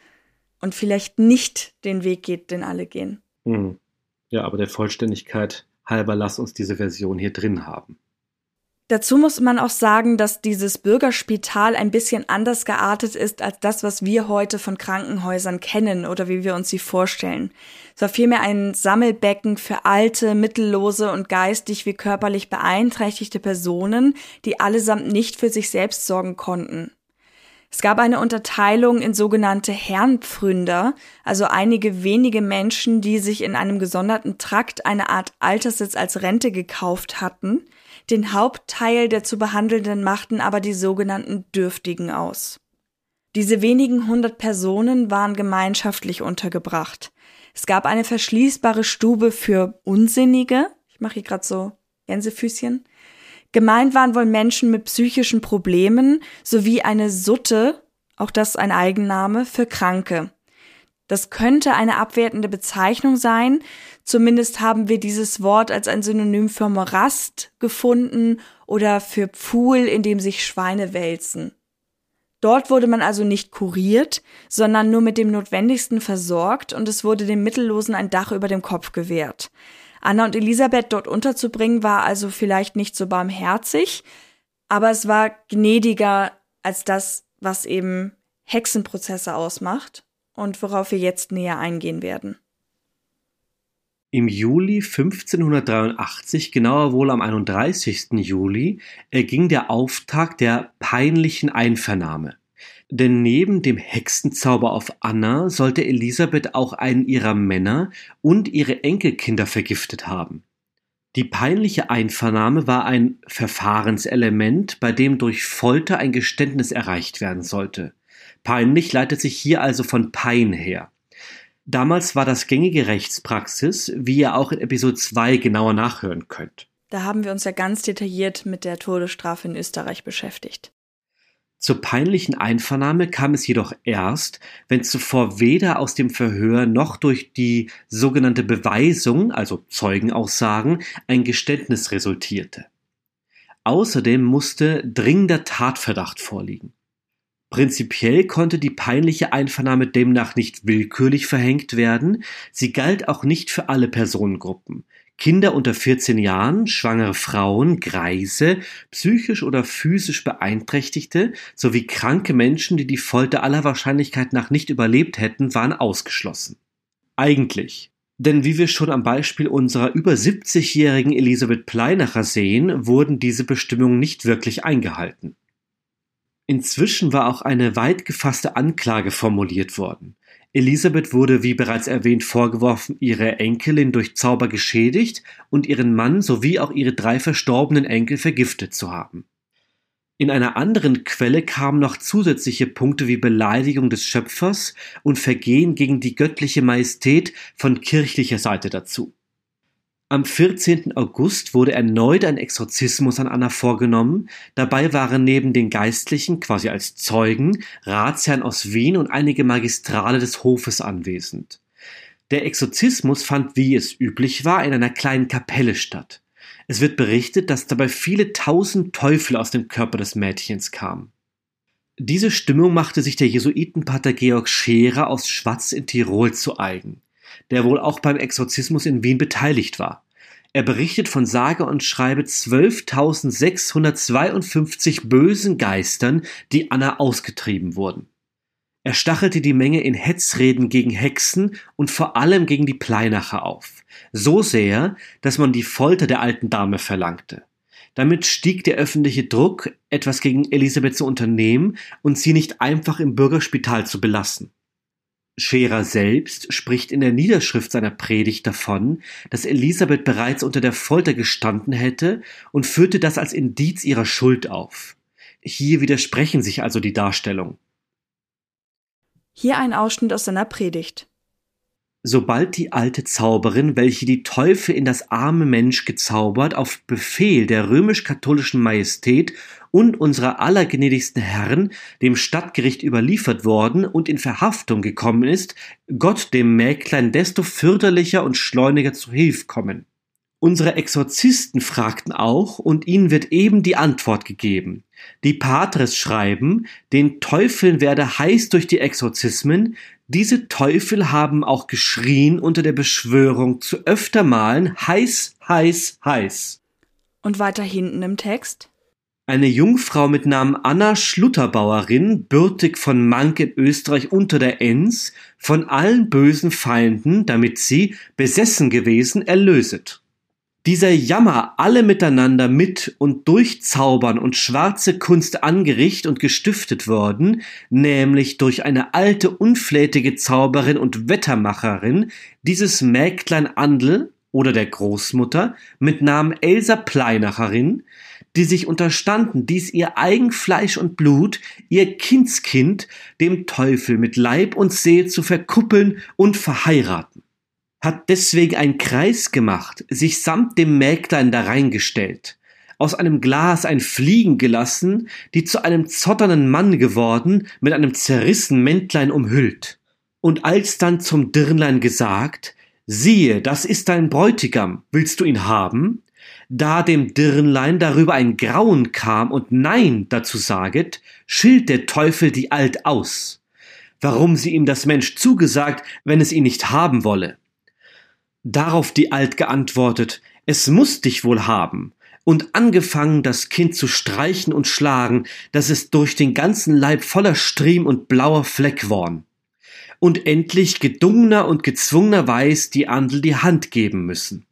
und vielleicht nicht den Weg geht, den alle gehen. Hm. Ja, aber der Vollständigkeit halber lass uns diese Version hier drin haben. Dazu muss man auch sagen, dass dieses Bürgerspital ein bisschen anders geartet ist als das, was wir heute von Krankenhäusern kennen oder wie wir uns sie vorstellen. Es war vielmehr ein Sammelbecken für alte, mittellose und geistig wie körperlich beeinträchtigte Personen, die allesamt nicht für sich selbst sorgen konnten. Es gab eine Unterteilung in sogenannte Herrenpfründer, also einige wenige Menschen, die sich in einem gesonderten Trakt eine Art Alterssitz als Rente gekauft hatten – Den Hauptteil der zu behandelnden machten aber die sogenannten Dürftigen aus. Diese wenigen hundert Personen waren gemeinschaftlich untergebracht. Es gab eine verschließbare Stube für Unsinnige. Ich mache hier gerade so Gänsefüßchen. Gemeint waren wohl Menschen mit psychischen Problemen sowie eine Sutte, auch das ein Eigenname, für Kranke. Das könnte eine abwertende Bezeichnung sein. Zumindest haben wir dieses Wort als ein Synonym für Morast gefunden oder für Pfuhl, in dem sich Schweine wälzen. Dort wurde man also nicht kuriert, sondern nur mit dem Notwendigsten versorgt und es wurde dem Mittellosen ein Dach über dem Kopf gewährt. Anna und Elisabeth dort unterzubringen war also vielleicht nicht so barmherzig, aber es war gnädiger als das, was eben Hexenprozesse ausmacht und worauf wir jetzt näher eingehen werden. Im Juli 1583, genauer wohl am 31. Juli, erging der Auftakt der peinlichen Einvernahme. Denn neben dem Hexenzauber auf Anna sollte Elisabeth auch einen ihrer Männer und ihre Enkelkinder vergiftet haben. Die peinliche Einvernahme war ein Verfahrenselement, bei dem durch Folter ein Geständnis erreicht werden sollte. Peinlich leitet sich hier also von Pein her. Damals war das gängige Rechtspraxis, wie ihr auch in Episode 2 genauer nachhören könnt. Da haben wir uns ja ganz detailliert mit der Todesstrafe in Österreich beschäftigt. Zur peinlichen Einvernahme kam es jedoch erst, wenn zuvor weder aus dem Verhör noch durch die sogenannte Beweisung, also Zeugenaussagen, ein Geständnis resultierte. Außerdem musste dringender Tatverdacht vorliegen. Prinzipiell konnte die peinliche Einvernahme demnach nicht willkürlich verhängt werden, sie galt auch nicht für alle Personengruppen. Kinder unter 14 Jahren, schwangere Frauen, Greise, psychisch oder physisch Beeinträchtigte sowie kranke Menschen, die die Folter aller Wahrscheinlichkeit nach nicht überlebt hätten, waren ausgeschlossen. Eigentlich. Denn wie wir schon am Beispiel unserer über 70-jährigen Elisabeth Pleinacher sehen, wurden diese Bestimmungen nicht wirklich eingehalten. Inzwischen war auch eine weit gefasste Anklage formuliert worden. Elisabeth wurde, wie bereits erwähnt, vorgeworfen, ihre Enkelin durch Zauber geschädigt und ihren Mann sowie auch ihre drei verstorbenen Enkel vergiftet zu haben. In einer anderen Quelle kamen noch zusätzliche Punkte wie Beleidigung des Schöpfers und Vergehen gegen die göttliche Majestät von kirchlicher Seite dazu. Am 14. August wurde erneut ein Exorzismus an Anna vorgenommen. Dabei waren neben den Geistlichen, quasi als Zeugen, Ratsherren aus Wien und einige Magistrale des Hofes anwesend. Der Exorzismus fand, wie es üblich war, in einer kleinen Kapelle statt. Es wird berichtet, dass dabei viele tausend Teufel aus dem Körper des Mädchens kamen. Diese Stimmung machte sich der Jesuitenpater Georg Scherer aus Schwatz in Tirol zu eigen der wohl auch beim Exorzismus in Wien beteiligt war. Er berichtet von sage und schreibe 12.652 bösen Geistern, die Anna ausgetrieben wurden. Er stachelte die Menge in Hetzreden gegen Hexen und vor allem gegen die Pleinacher auf. So sehr, dass man die Folter der alten Dame verlangte. Damit stieg der öffentliche Druck, etwas gegen Elisabeth zu unternehmen und sie nicht einfach im Bürgerspital zu belassen. Scherer selbst spricht in der Niederschrift seiner Predigt davon, dass Elisabeth bereits unter der Folter gestanden hätte und führte das als Indiz ihrer Schuld auf. Hier widersprechen sich also die Darstellungen. Hier ein Ausschnitt aus seiner Predigt. Sobald die alte Zauberin, welche die Teufel in das arme Mensch gezaubert, auf Befehl der römisch-katholischen Majestät und unserer allergnädigsten Herren dem Stadtgericht überliefert worden und in Verhaftung gekommen ist, Gott dem Mäglein desto fürderlicher und schleuniger zu Hilf kommen. Unsere Exorzisten fragten auch, und ihnen wird eben die Antwort gegeben. Die Patres schreiben, den Teufeln werde heiß durch die Exorzismen, diese Teufel haben auch geschrien unter der Beschwörung zu öfter Malen heiß, heiß, heiß. Und weiter hinten im Text? Eine Jungfrau mit Namen Anna Schlutterbauerin, bürtig von Mank in Österreich unter der Enns, von allen bösen Feinden, damit sie, besessen gewesen, erlöset. Dieser Jammer alle miteinander mit und durch Zaubern und schwarze Kunst angericht und gestiftet worden, nämlich durch eine alte unflätige Zauberin und Wettermacherin, dieses Mägdlein Andel oder der Großmutter mit Namen Elsa Pleinacherin, die sich unterstanden, dies ihr eigen Fleisch und Blut, ihr Kindskind, dem Teufel mit Leib und Seele zu verkuppeln und verheiraten. Hat deswegen einen Kreis gemacht, sich samt dem Mägdlein da reingestellt, aus einem Glas ein Fliegen gelassen, die zu einem zotternden Mann geworden, mit einem zerrissen Mäntlein umhüllt. Und alsdann zum Dirnlein gesagt, siehe, das ist dein Bräutigam, willst du ihn haben? Da dem Dirnlein darüber ein Grauen kam und Nein dazu saget, schilt der Teufel die Alt aus. Warum sie ihm das Mensch zugesagt, wenn es ihn nicht haben wolle? Darauf die Alt geantwortet, es muss dich wohl haben, und angefangen das Kind zu streichen und schlagen, dass es durch den ganzen Leib voller Striem und blauer Fleck worn. Und endlich gedungener und gezwungener Weiß die Andel die Hand geben müssen.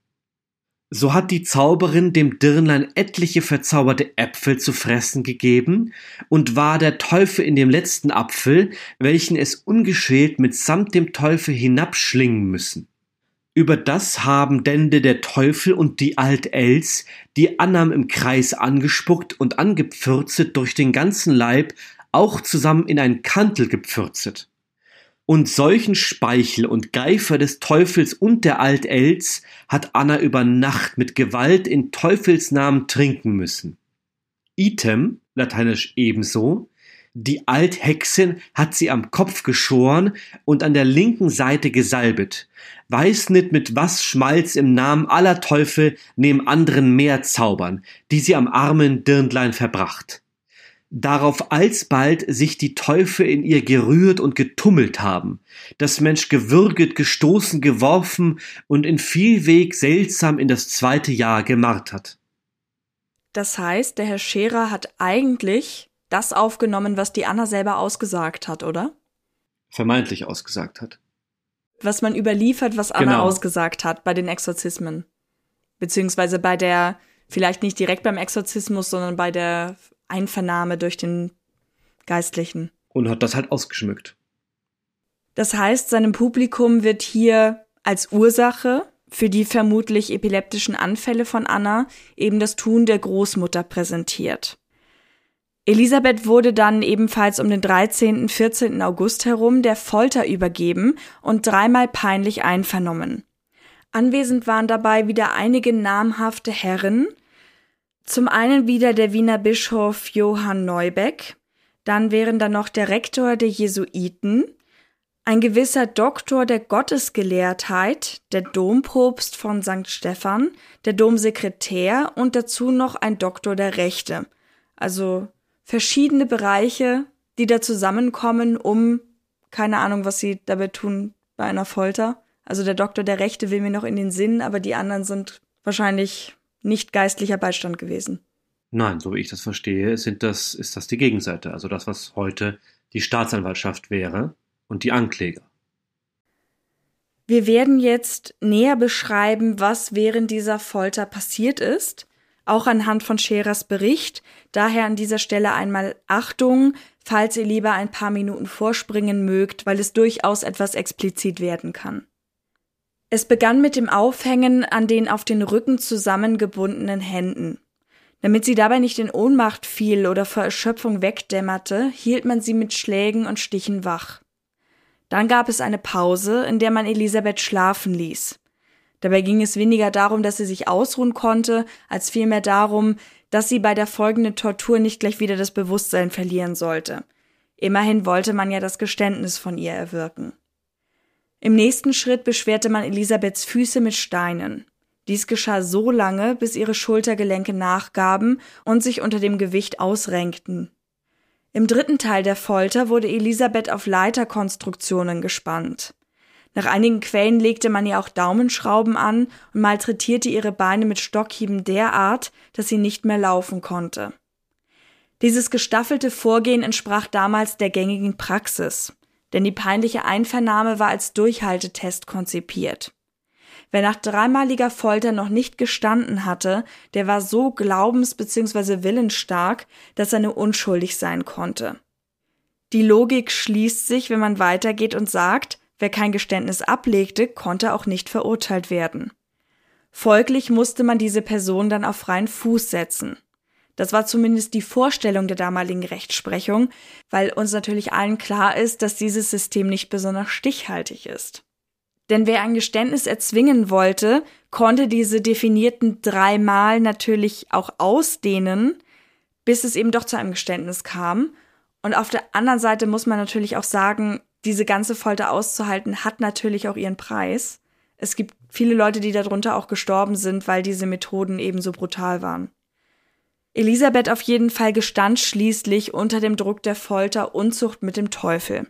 So hat die Zauberin dem Dirnlein etliche verzauberte Äpfel zu fressen gegeben, und war der Teufel in dem letzten Apfel, welchen es ungeschält mitsamt dem Teufel hinabschlingen müssen. Über das haben dende der Teufel und die Alt Els die Annam im Kreis angespuckt und angepfürzet durch den ganzen Leib, auch zusammen in ein Kantel gepfürzet. Und solchen Speichel und Geifer des Teufels und der Alt-Els hat Anna über Nacht mit Gewalt in Teufels Namen trinken müssen. Item, lateinisch ebenso, die Althexin hat sie am Kopf geschoren und an der linken Seite gesalbet. Weiß nit mit was Schmalz im Namen aller Teufel neben anderen mehr zaubern, die sie am armen Dirndlein verbracht darauf alsbald sich die Teufel in ihr gerührt und getummelt haben, das Mensch gewürget, gestoßen, geworfen und in viel Weg seltsam in das zweite Jahr gemartert. Das heißt, der Herr Scherer hat eigentlich das aufgenommen, was die Anna selber ausgesagt hat, oder? Vermeintlich ausgesagt hat. Was man überliefert, was Anna genau. ausgesagt hat bei den Exorzismen. Beziehungsweise bei der, vielleicht nicht direkt beim Exorzismus, sondern bei der Einvernahme durch den Geistlichen. Und hat das halt ausgeschmückt. Das heißt, seinem Publikum wird hier als Ursache für die vermutlich epileptischen Anfälle von Anna eben das Tun der Großmutter präsentiert. Elisabeth wurde dann ebenfalls um den 13. 14. August herum der Folter übergeben und dreimal peinlich einvernommen. Anwesend waren dabei wieder einige namhafte Herren, zum einen wieder der Wiener Bischof Johann Neubeck, dann wären da noch der Rektor der Jesuiten, ein gewisser Doktor der Gottesgelehrtheit, der Dompropst von St. Stephan, der Domsekretär und dazu noch ein Doktor der Rechte. Also verschiedene Bereiche, die da zusammenkommen, um keine Ahnung, was sie dabei tun bei einer Folter. Also der Doktor der Rechte will mir noch in den Sinn, aber die anderen sind wahrscheinlich nicht geistlicher Beistand gewesen. Nein, so wie ich das verstehe, sind das, ist das die Gegenseite, also das, was heute die Staatsanwaltschaft wäre und die Ankläger. Wir werden jetzt näher beschreiben, was während dieser Folter passiert ist, auch anhand von Scherers Bericht. Daher an dieser Stelle einmal Achtung, falls ihr lieber ein paar Minuten vorspringen mögt, weil es durchaus etwas explizit werden kann. Es begann mit dem Aufhängen an den auf den Rücken zusammengebundenen Händen. Damit sie dabei nicht in Ohnmacht fiel oder vor Erschöpfung wegdämmerte, hielt man sie mit Schlägen und Stichen wach. Dann gab es eine Pause, in der man Elisabeth schlafen ließ. Dabei ging es weniger darum, dass sie sich ausruhen konnte, als vielmehr darum, dass sie bei der folgenden Tortur nicht gleich wieder das Bewusstsein verlieren sollte. Immerhin wollte man ja das Geständnis von ihr erwirken. Im nächsten Schritt beschwerte man Elisabeths Füße mit Steinen. Dies geschah so lange, bis ihre Schultergelenke nachgaben und sich unter dem Gewicht ausrenkten. Im dritten Teil der Folter wurde Elisabeth auf Leiterkonstruktionen gespannt. Nach einigen Quellen legte man ihr auch Daumenschrauben an und malträtierte ihre Beine mit Stockhieben derart, dass sie nicht mehr laufen konnte. Dieses gestaffelte Vorgehen entsprach damals der gängigen Praxis denn die peinliche Einvernahme war als Durchhaltetest konzipiert. Wer nach dreimaliger Folter noch nicht gestanden hatte, der war so glaubens- bzw. willensstark, dass er nur unschuldig sein konnte. Die Logik schließt sich, wenn man weitergeht und sagt, wer kein Geständnis ablegte, konnte auch nicht verurteilt werden. Folglich musste man diese Person dann auf freien Fuß setzen. Das war zumindest die Vorstellung der damaligen Rechtsprechung, weil uns natürlich allen klar ist, dass dieses System nicht besonders stichhaltig ist. Denn wer ein Geständnis erzwingen wollte, konnte diese definierten dreimal natürlich auch ausdehnen, bis es eben doch zu einem Geständnis kam. Und auf der anderen Seite muss man natürlich auch sagen, diese ganze Folter auszuhalten hat natürlich auch ihren Preis. Es gibt viele Leute, die darunter auch gestorben sind, weil diese Methoden eben so brutal waren. Elisabeth auf jeden Fall gestand schließlich unter dem Druck der Folter Unzucht mit dem Teufel.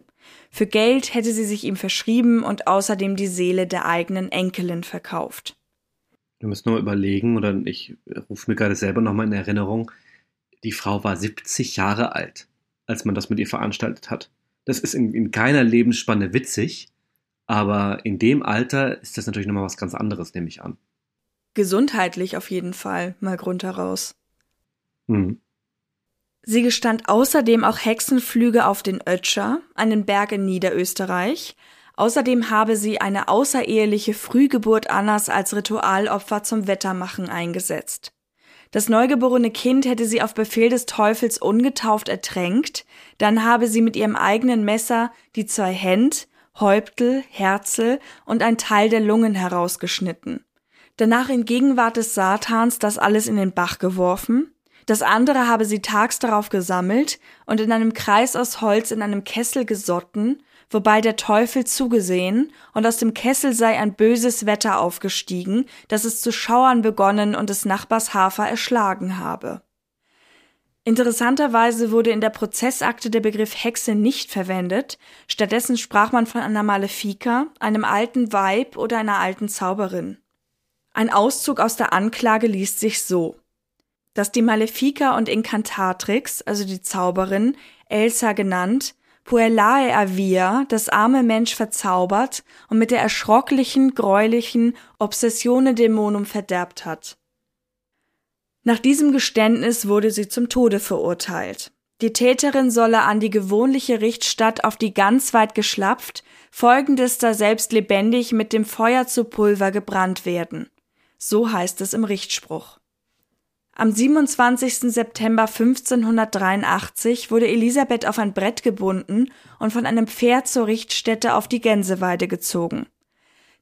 Für Geld hätte sie sich ihm verschrieben und außerdem die Seele der eigenen Enkelin verkauft. Wir müssen nur überlegen, oder ich rufe mir gerade selber nochmal in Erinnerung, die Frau war 70 Jahre alt, als man das mit ihr veranstaltet hat. Das ist in, in keiner Lebensspanne witzig, aber in dem Alter ist das natürlich nochmal was ganz anderes, nehme ich an. Gesundheitlich auf jeden Fall, mal Grund heraus. Mhm. Sie gestand außerdem auch Hexenflüge auf den Ötscher, einen Berg in Niederösterreich. Außerdem habe sie eine außereheliche Frühgeburt Annas als Ritualopfer zum Wettermachen eingesetzt. Das neugeborene Kind hätte sie auf Befehl des Teufels ungetauft ertränkt, dann habe sie mit ihrem eigenen Messer die zwei Händ, Häuptel, Herzel und ein Teil der Lungen herausgeschnitten. Danach in Gegenwart des Satans das alles in den Bach geworfen, das andere habe sie tags darauf gesammelt und in einem Kreis aus Holz in einem Kessel gesotten, wobei der Teufel zugesehen, und aus dem Kessel sei ein böses Wetter aufgestiegen, dass es zu schauern begonnen und des Nachbars Hafer erschlagen habe. Interessanterweise wurde in der Prozessakte der Begriff Hexe nicht verwendet, stattdessen sprach man von einer Malefika, einem alten Weib oder einer alten Zauberin. Ein Auszug aus der Anklage liest sich so dass die Malefica und Incantatrix, also die Zauberin, Elsa genannt, Puellae Avia, das arme Mensch verzaubert und mit der erschrocklichen, greulichen Obsessione Dämonum verderbt hat. Nach diesem Geständnis wurde sie zum Tode verurteilt. Die Täterin solle an die gewohnliche Richtstatt auf die ganz weit geschlapft, folgendes da selbst lebendig mit dem Feuer zu Pulver gebrannt werden. So heißt es im Richtspruch. Am 27. September 1583 wurde Elisabeth auf ein Brett gebunden und von einem Pferd zur Richtstätte auf die Gänseweide gezogen.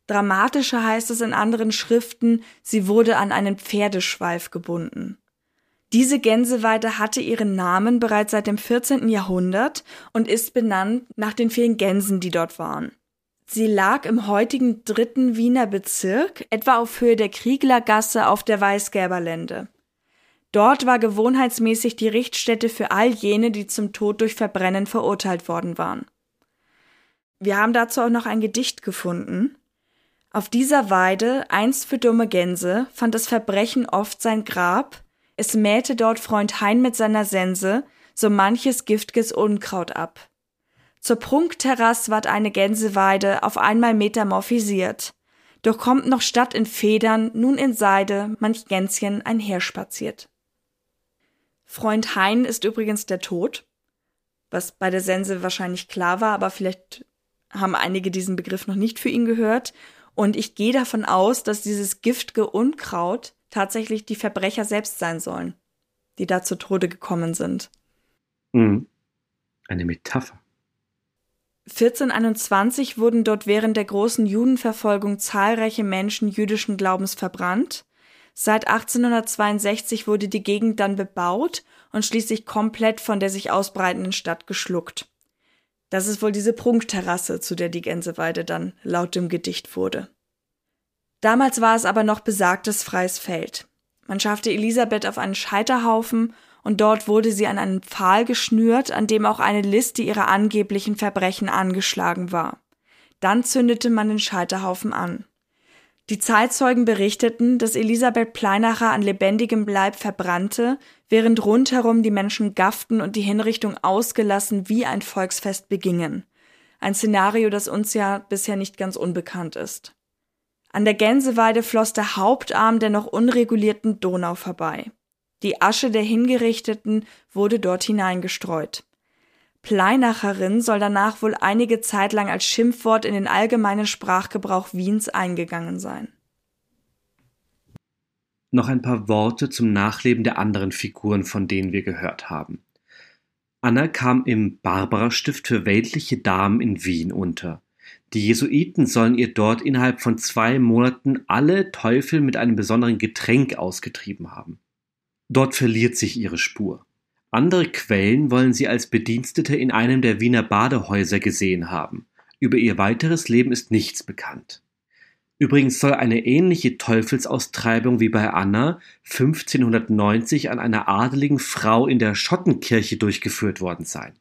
Dramatischer heißt es in anderen Schriften, sie wurde an einen Pferdeschweif gebunden. Diese Gänseweide hatte ihren Namen bereits seit dem 14. Jahrhundert und ist benannt nach den vielen Gänsen, die dort waren. Sie lag im heutigen dritten Wiener Bezirk, etwa auf Höhe der Krieglergasse auf der Weißgerberlände. Dort war gewohnheitsmäßig die Richtstätte für all jene, die zum Tod durch Verbrennen verurteilt worden waren. Wir haben dazu auch noch ein Gedicht gefunden. Auf dieser Weide, einst für dumme Gänse, fand das Verbrechen oft sein Grab, es mähte dort Freund Hein mit seiner Sense so manches giftges Unkraut ab. Zur Prunkterrasse ward eine Gänseweide auf einmal metamorphisiert, doch kommt noch statt in Federn, nun in Seide manch Gänschen einherspaziert. Freund Hein ist übrigens der Tod, was bei der Sense wahrscheinlich klar war, aber vielleicht haben einige diesen Begriff noch nicht für ihn gehört. Und ich gehe davon aus, dass dieses giftge Unkraut tatsächlich die Verbrecher selbst sein sollen, die da zu Tode gekommen sind. Mhm. Eine Metapher. 1421 wurden dort während der großen Judenverfolgung zahlreiche Menschen jüdischen Glaubens verbrannt. Seit 1862 wurde die Gegend dann bebaut und schließlich komplett von der sich ausbreitenden Stadt geschluckt. Das ist wohl diese Prunkterrasse, zu der die Gänseweide dann laut dem Gedicht wurde. Damals war es aber noch besagtes freies Feld. Man schaffte Elisabeth auf einen Scheiterhaufen und dort wurde sie an einen Pfahl geschnürt, an dem auch eine Liste ihrer angeblichen Verbrechen angeschlagen war. Dann zündete man den Scheiterhaufen an. Die Zeitzeugen berichteten, dass Elisabeth Pleinacher an lebendigem Leib verbrannte, während rundherum die Menschen gafften und die Hinrichtung ausgelassen wie ein Volksfest begingen. Ein Szenario, das uns ja bisher nicht ganz unbekannt ist. An der Gänseweide floss der Hauptarm der noch unregulierten Donau vorbei. Die Asche der Hingerichteten wurde dort hineingestreut. Pleinacherin soll danach wohl einige Zeit lang als Schimpfwort in den allgemeinen Sprachgebrauch Wiens eingegangen sein. noch ein paar Worte zum Nachleben der anderen Figuren, von denen wir gehört haben. Anna kam im Barbara-Stift für weltliche Damen in Wien unter. Die Jesuiten sollen ihr dort innerhalb von zwei Monaten alle Teufel mit einem besonderen Getränk ausgetrieben haben. Dort verliert sich ihre Spur. Andere Quellen wollen sie als Bedienstete in einem der Wiener Badehäuser gesehen haben. Über ihr weiteres Leben ist nichts bekannt. Übrigens soll eine ähnliche Teufelsaustreibung wie bei Anna 1590 an einer adeligen Frau in der Schottenkirche durchgeführt worden sein.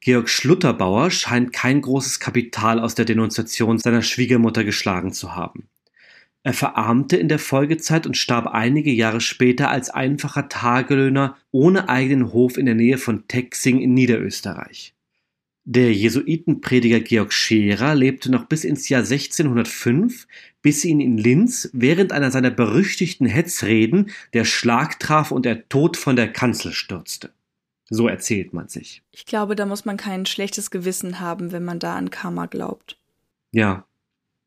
Georg Schlutterbauer scheint kein großes Kapital aus der Denunziation seiner Schwiegermutter geschlagen zu haben. Er verarmte in der Folgezeit und starb einige Jahre später als einfacher Tagelöhner ohne eigenen Hof in der Nähe von Texing in Niederösterreich. Der Jesuitenprediger Georg Scherer lebte noch bis ins Jahr 1605, bis ihn in Linz während einer seiner berüchtigten Hetzreden der Schlag traf und er tot von der Kanzel stürzte. So erzählt man sich. Ich glaube, da muss man kein schlechtes Gewissen haben, wenn man da an Karma glaubt. Ja.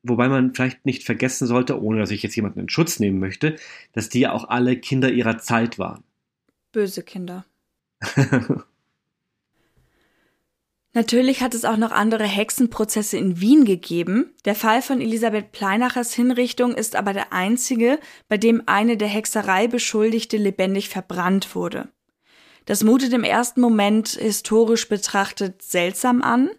Wobei man vielleicht nicht vergessen sollte, ohne dass ich jetzt jemanden in Schutz nehmen möchte, dass die ja auch alle Kinder ihrer Zeit waren. Böse Kinder. Natürlich hat es auch noch andere Hexenprozesse in Wien gegeben. Der Fall von Elisabeth Pleinachers Hinrichtung ist aber der einzige, bei dem eine der Hexerei Beschuldigte lebendig verbrannt wurde. Das mutet im ersten Moment historisch betrachtet seltsam an,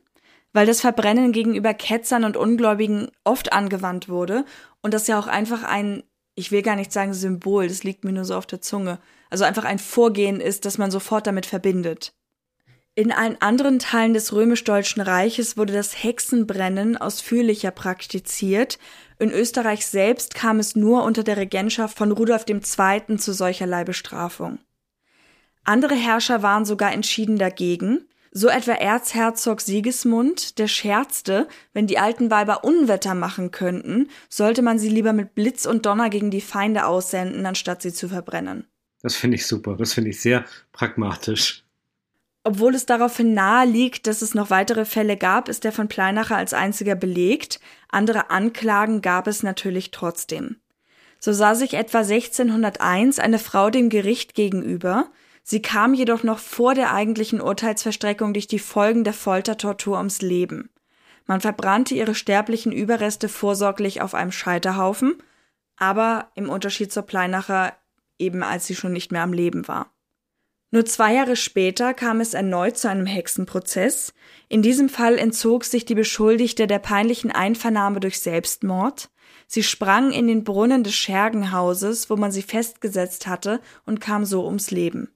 weil das Verbrennen gegenüber Ketzern und Ungläubigen oft angewandt wurde und das ja auch einfach ein, ich will gar nicht sagen Symbol, das liegt mir nur so auf der Zunge, also einfach ein Vorgehen ist, das man sofort damit verbindet. In allen anderen Teilen des römisch-deutschen Reiches wurde das Hexenbrennen ausführlicher praktiziert. In Österreich selbst kam es nur unter der Regentschaft von Rudolf II. zu solcherlei Bestrafung. Andere Herrscher waren sogar entschieden dagegen, so etwa Erzherzog Sigismund, der scherzte, wenn die alten Weiber Unwetter machen könnten, sollte man sie lieber mit Blitz und Donner gegen die Feinde aussenden, anstatt sie zu verbrennen. Das finde ich super, das finde ich sehr pragmatisch. Obwohl es daraufhin nahe liegt, dass es noch weitere Fälle gab, ist der von Pleinacher als einziger belegt. Andere Anklagen gab es natürlich trotzdem. So sah sich etwa 1601 eine Frau dem Gericht gegenüber. Sie kam jedoch noch vor der eigentlichen Urteilsverstreckung durch die Folgen der Foltertortur ums Leben. Man verbrannte ihre sterblichen Überreste vorsorglich auf einem Scheiterhaufen, aber im Unterschied zur Pleinacher eben als sie schon nicht mehr am Leben war. Nur zwei Jahre später kam es erneut zu einem Hexenprozess. In diesem Fall entzog sich die Beschuldigte der peinlichen Einvernahme durch Selbstmord. Sie sprang in den Brunnen des Schergenhauses, wo man sie festgesetzt hatte, und kam so ums Leben.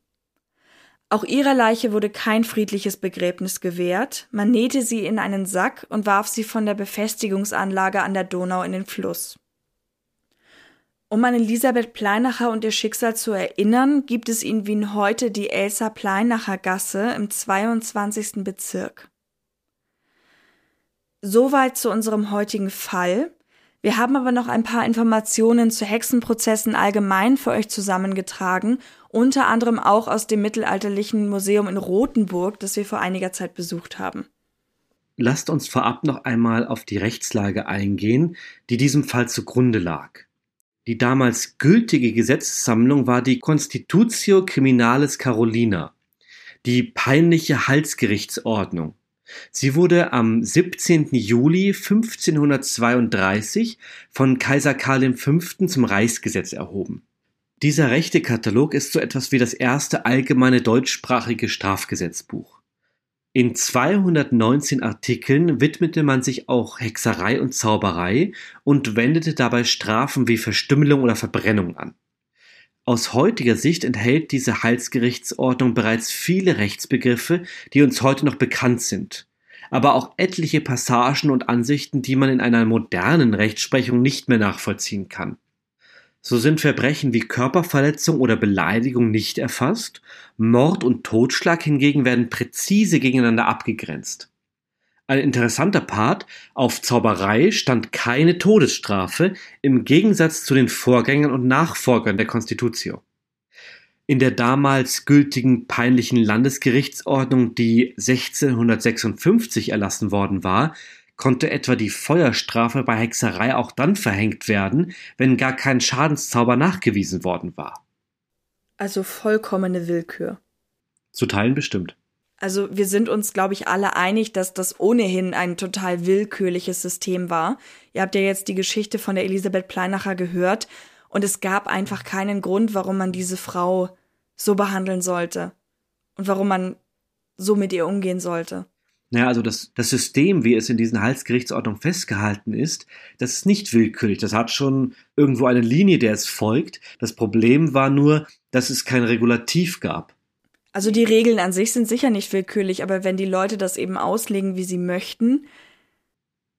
Auch ihrer Leiche wurde kein friedliches Begräbnis gewährt, man nähte sie in einen Sack und warf sie von der Befestigungsanlage an der Donau in den Fluss. Um an Elisabeth Pleinacher und ihr Schicksal zu erinnern, gibt es in Wien heute die Elsa Pleinacher Gasse im 22. Bezirk. Soweit zu unserem heutigen Fall. Wir haben aber noch ein paar Informationen zu Hexenprozessen allgemein für euch zusammengetragen, unter anderem auch aus dem Mittelalterlichen Museum in Rothenburg, das wir vor einiger Zeit besucht haben. Lasst uns vorab noch einmal auf die Rechtslage eingehen, die diesem Fall zugrunde lag. Die damals gültige Gesetzessammlung war die Constitutio Criminalis Carolina, die peinliche Halsgerichtsordnung. Sie wurde am 17. Juli 1532 von Kaiser Karl V. zum Reichsgesetz erhoben. Dieser Rechtekatalog ist so etwas wie das erste allgemeine deutschsprachige Strafgesetzbuch. In 219 Artikeln widmete man sich auch Hexerei und Zauberei und wendete dabei Strafen wie Verstümmelung oder Verbrennung an. Aus heutiger Sicht enthält diese Heilsgerichtsordnung bereits viele Rechtsbegriffe, die uns heute noch bekannt sind, aber auch etliche Passagen und Ansichten, die man in einer modernen Rechtsprechung nicht mehr nachvollziehen kann. So sind Verbrechen wie Körperverletzung oder Beleidigung nicht erfasst, Mord und Totschlag hingegen werden präzise gegeneinander abgegrenzt. Ein interessanter Part, auf Zauberei stand keine Todesstrafe, im Gegensatz zu den Vorgängern und Nachfolgern der Constitutio. In der damals gültigen peinlichen Landesgerichtsordnung, die 1656 erlassen worden war, konnte etwa die Feuerstrafe bei Hexerei auch dann verhängt werden, wenn gar kein Schadenszauber nachgewiesen worden war. Also vollkommene Willkür. Zu Teilen bestimmt. Also wir sind uns, glaube ich, alle einig, dass das ohnehin ein total willkürliches System war. Ihr habt ja jetzt die Geschichte von der Elisabeth Pleinacher gehört und es gab einfach keinen Grund, warum man diese Frau so behandeln sollte und warum man so mit ihr umgehen sollte. Naja, also das, das System, wie es in diesen Halsgerichtsordnungen festgehalten ist, das ist nicht willkürlich. Das hat schon irgendwo eine Linie, der es folgt. Das Problem war nur, dass es kein Regulativ gab. Also die Regeln an sich sind sicher nicht willkürlich, aber wenn die Leute das eben auslegen, wie sie möchten,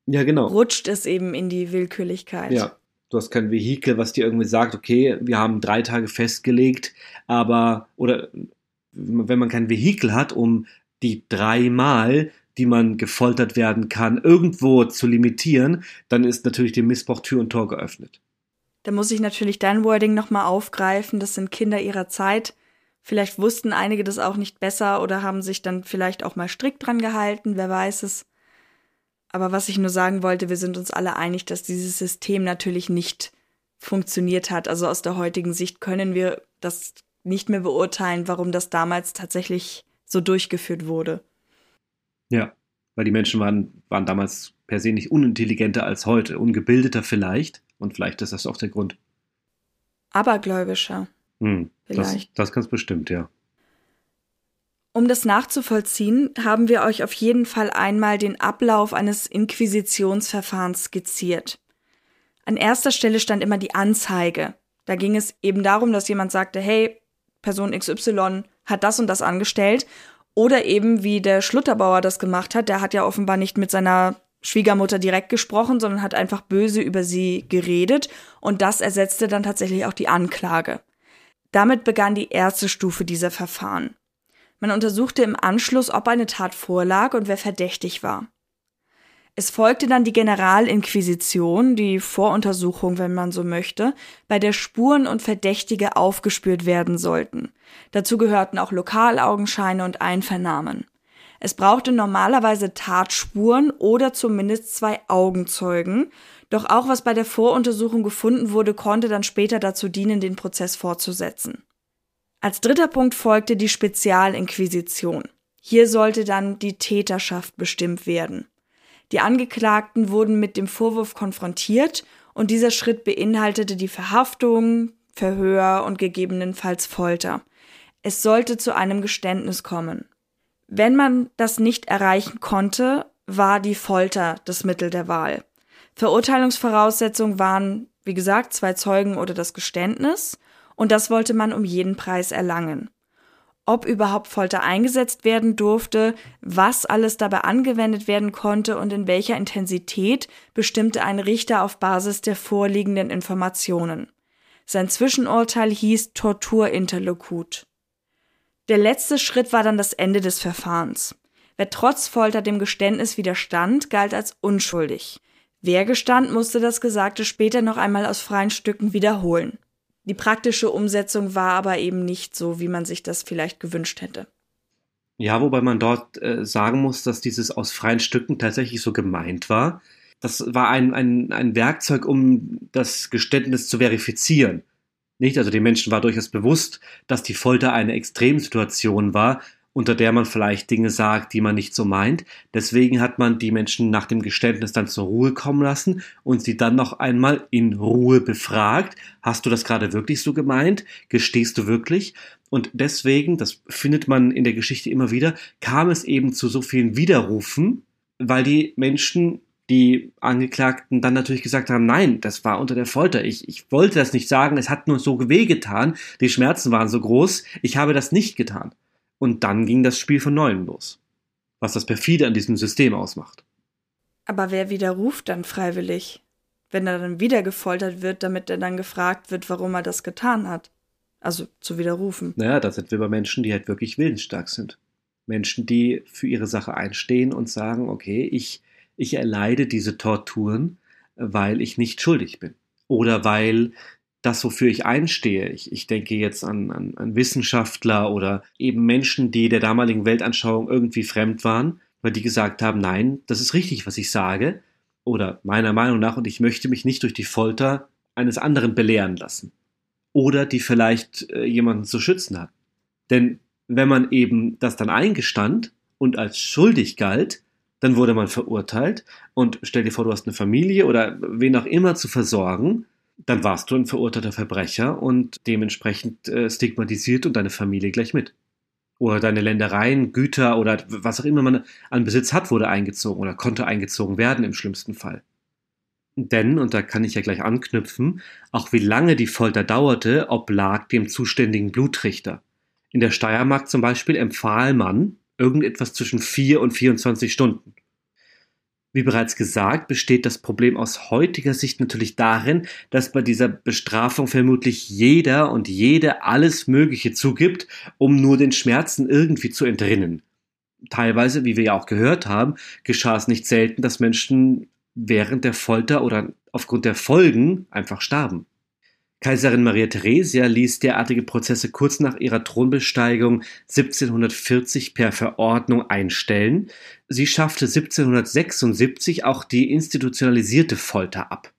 ja, genau. rutscht es eben in die Willkürlichkeit. Ja. Du hast kein Vehikel, was dir irgendwie sagt, okay, wir haben drei Tage festgelegt, aber, oder wenn man kein Vehikel hat, um die dreimal, die man gefoltert werden kann, irgendwo zu limitieren, dann ist natürlich dem Missbrauch Tür und Tor geöffnet. Da muss ich natürlich dein Wording nochmal aufgreifen. Das sind Kinder ihrer Zeit. Vielleicht wussten einige das auch nicht besser oder haben sich dann vielleicht auch mal strikt dran gehalten, wer weiß es. Aber was ich nur sagen wollte, wir sind uns alle einig, dass dieses System natürlich nicht funktioniert hat. Also aus der heutigen Sicht können wir das nicht mehr beurteilen, warum das damals tatsächlich so durchgeführt wurde. Ja, weil die Menschen waren, waren damals per se nicht unintelligenter als heute, ungebildeter vielleicht. Und vielleicht ist das auch der Grund. Abergläubischer. Hm, vielleicht. Das, das ganz bestimmt, ja. Um das nachzuvollziehen, haben wir euch auf jeden Fall einmal den Ablauf eines Inquisitionsverfahrens skizziert. An erster Stelle stand immer die Anzeige. Da ging es eben darum, dass jemand sagte, hey, Person XY hat das und das angestellt. Oder eben, wie der Schlutterbauer das gemacht hat, der hat ja offenbar nicht mit seiner Schwiegermutter direkt gesprochen, sondern hat einfach böse über sie geredet und das ersetzte dann tatsächlich auch die Anklage. Damit begann die erste Stufe dieser Verfahren. Man untersuchte im Anschluss, ob eine Tat vorlag und wer verdächtig war. Es folgte dann die Generalinquisition, die Voruntersuchung, wenn man so möchte, bei der Spuren und Verdächtige aufgespürt werden sollten. Dazu gehörten auch Lokalaugenscheine und Einvernahmen. Es brauchte normalerweise Tatspuren oder zumindest zwei Augenzeugen, doch auch was bei der Voruntersuchung gefunden wurde, konnte dann später dazu dienen, den Prozess fortzusetzen. Als dritter Punkt folgte die Spezialinquisition. Hier sollte dann die Täterschaft bestimmt werden. Die Angeklagten wurden mit dem Vorwurf konfrontiert und dieser Schritt beinhaltete die Verhaftung, Verhör und gegebenenfalls Folter. Es sollte zu einem Geständnis kommen. Wenn man das nicht erreichen konnte, war die Folter das Mittel der Wahl. Verurteilungsvoraussetzungen waren, wie gesagt, zwei Zeugen oder das Geständnis und das wollte man um jeden Preis erlangen. Ob überhaupt Folter eingesetzt werden durfte, was alles dabei angewendet werden konnte und in welcher Intensität, bestimmte ein Richter auf Basis der vorliegenden Informationen. Sein Zwischenurteil hieß Torturinterlokut. Der letzte Schritt war dann das Ende des Verfahrens. Wer trotz Folter dem Geständnis widerstand, galt als unschuldig. Wer gestand, musste das Gesagte später noch einmal aus freien Stücken wiederholen. Die praktische Umsetzung war aber eben nicht so, wie man sich das vielleicht gewünscht hätte. Ja, wobei man dort äh, sagen muss, dass dieses aus freien Stücken tatsächlich so gemeint war. Das war ein, ein, ein Werkzeug, um das Geständnis zu verifizieren. Nicht? Also den Menschen war durchaus bewusst, dass die Folter eine Extremsituation war, unter der man vielleicht Dinge sagt, die man nicht so meint. Deswegen hat man die Menschen nach dem Geständnis dann zur Ruhe kommen lassen und sie dann noch einmal in Ruhe befragt. Hast du das gerade wirklich so gemeint? Gestehst du wirklich? Und deswegen, das findet man in der Geschichte immer wieder, kam es eben zu so vielen Widerrufen, weil die Menschen die Angeklagten dann natürlich gesagt haben, nein, das war unter der Folter. Ich, ich wollte das nicht sagen, es hat nur so wehgetan, die Schmerzen waren so groß, ich habe das nicht getan. Und dann ging das Spiel von neuem los. Was das perfide an diesem System ausmacht. Aber wer widerruft dann freiwillig? Wenn er dann wieder gefoltert wird, damit er dann gefragt wird, warum er das getan hat. Also zu widerrufen. Naja, da sind wir bei Menschen, die halt wirklich willensstark sind. Menschen, die für ihre Sache einstehen und sagen, okay, ich, ich erleide diese Torturen, weil ich nicht schuldig bin. Oder weil das, wofür ich einstehe. Ich, ich denke jetzt an, an, an Wissenschaftler oder eben Menschen, die der damaligen Weltanschauung irgendwie fremd waren, weil die gesagt haben, nein, das ist richtig, was ich sage, oder meiner Meinung nach, und ich möchte mich nicht durch die Folter eines anderen belehren lassen. Oder die vielleicht äh, jemanden zu schützen hat. Denn wenn man eben das dann eingestand und als schuldig galt, dann wurde man verurteilt und stell dir vor, du hast eine Familie oder wen auch immer zu versorgen, dann warst du ein verurteilter Verbrecher und dementsprechend äh, stigmatisiert und deine Familie gleich mit. Oder deine Ländereien, Güter oder was auch immer man an Besitz hat, wurde eingezogen oder konnte eingezogen werden im schlimmsten Fall. Denn, und da kann ich ja gleich anknüpfen, auch wie lange die Folter dauerte, oblag dem zuständigen Blutrichter. In der Steiermark zum Beispiel empfahl man, irgendetwas zwischen 4 und 24 Stunden. Wie bereits gesagt, besteht das Problem aus heutiger Sicht natürlich darin, dass bei dieser Bestrafung vermutlich jeder und jede alles Mögliche zugibt, um nur den Schmerzen irgendwie zu entrinnen. Teilweise, wie wir ja auch gehört haben, geschah es nicht selten, dass Menschen während der Folter oder aufgrund der Folgen einfach starben. Kaiserin Maria Theresia ließ derartige Prozesse kurz nach ihrer Thronbesteigung 1740 per Verordnung einstellen. Sie schaffte 1776 auch die institutionalisierte Folter ab.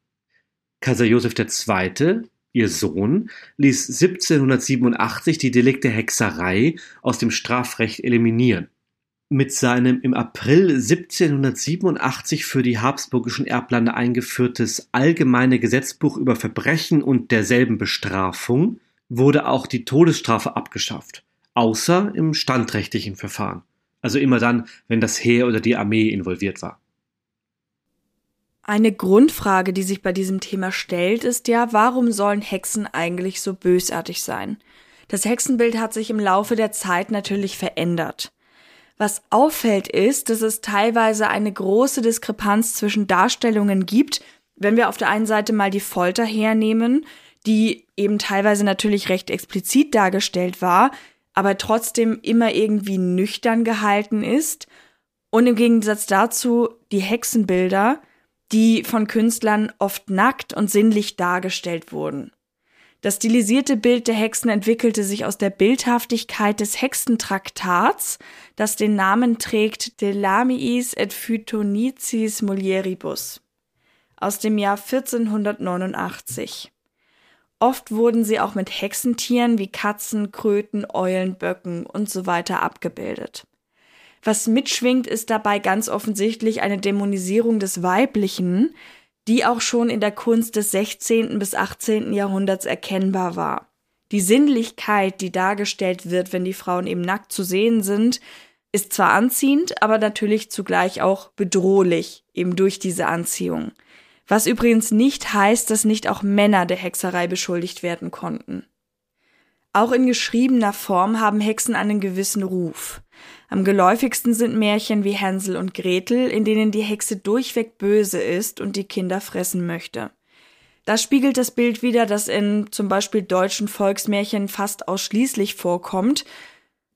Kaiser Joseph II., ihr Sohn, ließ 1787 die Delikte Hexerei aus dem Strafrecht eliminieren mit seinem im April 1787 für die habsburgischen Erblande eingeführtes Allgemeine Gesetzbuch über Verbrechen und derselben Bestrafung wurde auch die Todesstrafe abgeschafft, außer im standrechtlichen Verfahren. Also immer dann, wenn das Heer oder die Armee involviert war. Eine Grundfrage, die sich bei diesem Thema stellt, ist ja, warum sollen Hexen eigentlich so bösartig sein? Das Hexenbild hat sich im Laufe der Zeit natürlich verändert. Was auffällt ist, dass es teilweise eine große Diskrepanz zwischen Darstellungen gibt, wenn wir auf der einen Seite mal die Folter hernehmen, die eben teilweise natürlich recht explizit dargestellt war, aber trotzdem immer irgendwie nüchtern gehalten ist, und im Gegensatz dazu die Hexenbilder, die von Künstlern oft nackt und sinnlich dargestellt wurden. Das stilisierte Bild der Hexen entwickelte sich aus der Bildhaftigkeit des Hexentraktats, das den Namen trägt De Lamiis et Phytonicis Mulieribus aus dem Jahr 1489. Oft wurden sie auch mit Hexentieren wie Katzen, Kröten, Eulen, Böcken und so weiter abgebildet. Was mitschwingt, ist dabei ganz offensichtlich eine Dämonisierung des Weiblichen, die auch schon in der Kunst des 16. bis 18. Jahrhunderts erkennbar war. Die Sinnlichkeit, die dargestellt wird, wenn die Frauen eben nackt zu sehen sind, ist zwar anziehend, aber natürlich zugleich auch bedrohlich, eben durch diese Anziehung. Was übrigens nicht heißt, dass nicht auch Männer der Hexerei beschuldigt werden konnten. Auch in geschriebener Form haben Hexen einen gewissen Ruf. Am geläufigsten sind Märchen wie Hänsel und Gretel, in denen die Hexe durchweg böse ist und die Kinder fressen möchte. Das spiegelt das Bild wider, das in zum Beispiel deutschen Volksmärchen fast ausschließlich vorkommt.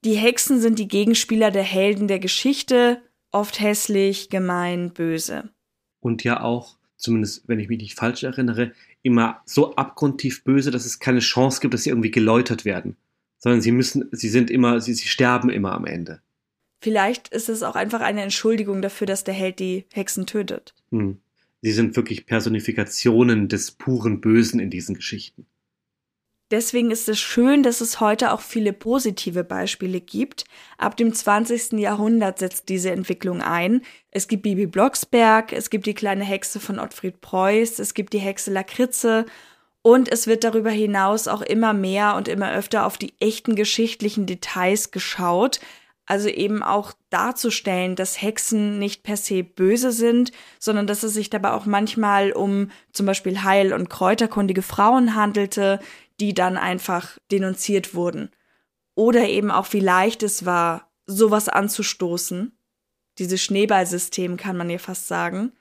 Die Hexen sind die Gegenspieler der Helden der Geschichte, oft hässlich, gemein, böse. Und ja auch, zumindest wenn ich mich nicht falsch erinnere, immer so abgrundtief böse, dass es keine Chance gibt, dass sie irgendwie geläutert werden. Sondern sie müssen, sie sind immer, sie, sie sterben immer am Ende. Vielleicht ist es auch einfach eine Entschuldigung dafür, dass der Held die Hexen tötet. Hm. Sie sind wirklich Personifikationen des puren Bösen in diesen Geschichten. Deswegen ist es schön, dass es heute auch viele positive Beispiele gibt. Ab dem 20. Jahrhundert setzt diese Entwicklung ein. Es gibt Bibi Blocksberg, es gibt die kleine Hexe von Ottfried Preuß, es gibt die Hexe Lakritze und es wird darüber hinaus auch immer mehr und immer öfter auf die echten geschichtlichen Details geschaut. Also eben auch darzustellen, dass Hexen nicht per se böse sind, sondern dass es sich dabei auch manchmal um zum Beispiel heil- und kräuterkundige Frauen handelte, die dann einfach denunziert wurden. Oder eben auch, wie leicht es war, sowas anzustoßen. Dieses Schneeballsystem kann man ja fast sagen.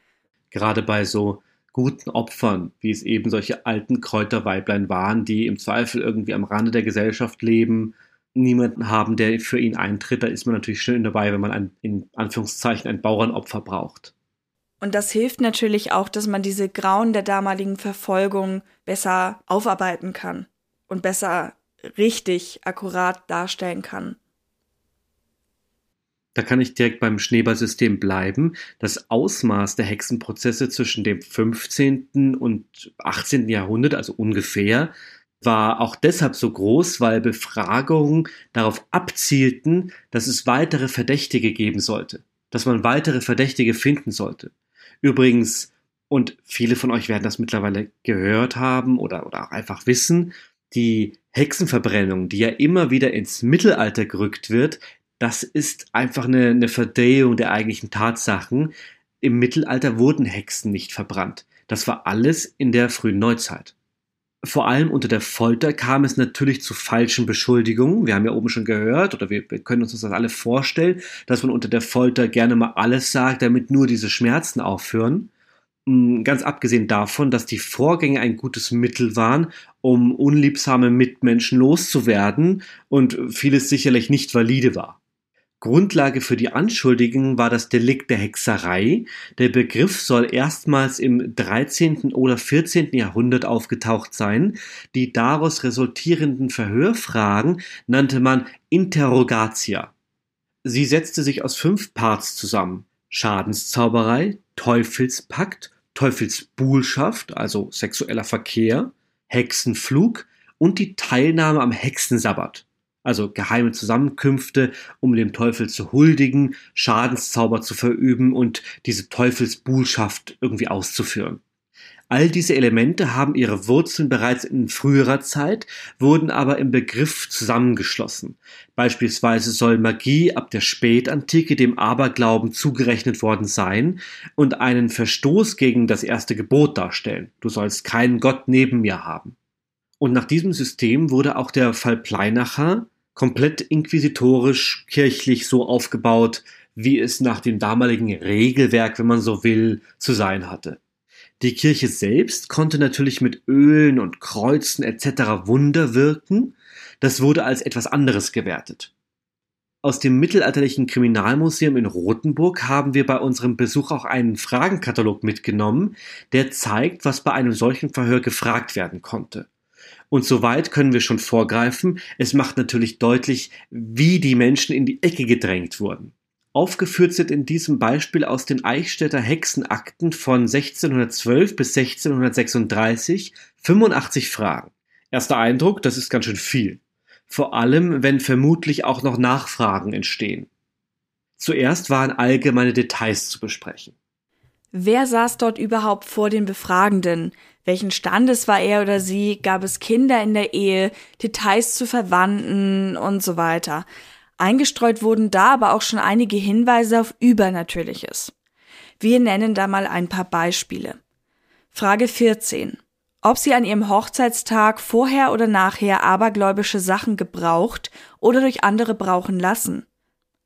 Gerade bei so guten Opfern, wie es eben solche alten Kräuterweiblein waren, die im Zweifel irgendwie am Rande der Gesellschaft leben, niemanden haben, der für ihn eintritt, da ist man natürlich schön dabei, wenn man ein, in Anführungszeichen ein Bauernopfer braucht. Und das hilft natürlich auch, dass man diese Grauen der damaligen Verfolgung besser aufarbeiten kann und besser richtig akkurat darstellen kann. Da kann ich direkt beim Schneeballsystem bleiben. Das Ausmaß der Hexenprozesse zwischen dem 15. und 18. Jahrhundert, also ungefähr, war auch deshalb so groß, weil Befragungen darauf abzielten, dass es weitere Verdächtige geben sollte, dass man weitere Verdächtige finden sollte. Übrigens, und viele von euch werden das mittlerweile gehört haben oder, oder auch einfach wissen, die Hexenverbrennung, die ja immer wieder ins Mittelalter gerückt wird, das ist einfach eine, eine Verdrehung der eigentlichen Tatsachen. Im Mittelalter wurden Hexen nicht verbrannt. Das war alles in der frühen Neuzeit. Vor allem unter der Folter kam es natürlich zu falschen Beschuldigungen. Wir haben ja oben schon gehört, oder wir, können uns das alle vorstellen, dass man unter der Folter gerne mal alles sagt, damit nur diese Schmerzen aufhören. Hm, ganz abgesehen davon, dass die Vorgänge ein gutes Mittel waren, um unliebsame Mitmenschen loszuwerden und vieles sicherlich nicht valide war. Grundlage für die Anschuldigungen war das Delikt der Hexerei. Der Begriff soll erstmals im 13. oder 14. Jahrhundert aufgetaucht sein. Die daraus resultierenden Verhörfragen nannte man Interrogatia. Sie setzte sich aus fünf Parts zusammen. Schadenszauberei, Teufelspakt, Teufelsbuhlschaft, also sexueller Verkehr, Hexenflug und die Teilnahme am Hexensabbat also geheime Zusammenkünfte, um dem Teufel zu huldigen, Schadenszauber zu verüben und diese Teufelsbuhlschaft irgendwie auszuführen. All diese Elemente haben ihre Wurzeln bereits in früherer Zeit, wurden aber im Begriff zusammengeschlossen. Beispielsweise soll Magie ab der Spätantike dem Aberglauben zugerechnet worden sein und einen Verstoß gegen das erste Gebot darstellen. Du sollst keinen Gott neben mir haben. Und nach diesem System wurde auch der Fall Pleinacher komplett inquisitorisch, kirchlich so aufgebaut, wie es nach dem damaligen Regelwerk, wenn man so will, zu sein hatte. Die Kirche selbst konnte natürlich mit Ölen und Kreuzen etc. Wunder wirken, das wurde als etwas anderes gewertet. Aus dem mittelalterlichen Kriminalmuseum in Rothenburg haben wir bei unserem Besuch auch einen Fragenkatalog mitgenommen, der zeigt, was bei einem solchen Verhör gefragt werden konnte. Und soweit können wir schon vorgreifen. Es macht natürlich deutlich, wie die Menschen in die Ecke gedrängt wurden. Aufgeführt sind in diesem Beispiel aus den Eichstätter Hexenakten von 1612 bis 1636 85 Fragen. Erster Eindruck, das ist ganz schön viel. Vor allem, wenn vermutlich auch noch Nachfragen entstehen. Zuerst waren allgemeine Details zu besprechen. Wer saß dort überhaupt vor den Befragenden? Welchen Standes war er oder sie? Gab es Kinder in der Ehe? Details zu Verwandten und so weiter. Eingestreut wurden da aber auch schon einige Hinweise auf Übernatürliches. Wir nennen da mal ein paar Beispiele. Frage 14. Ob sie an ihrem Hochzeitstag vorher oder nachher abergläubische Sachen gebraucht oder durch andere brauchen lassen.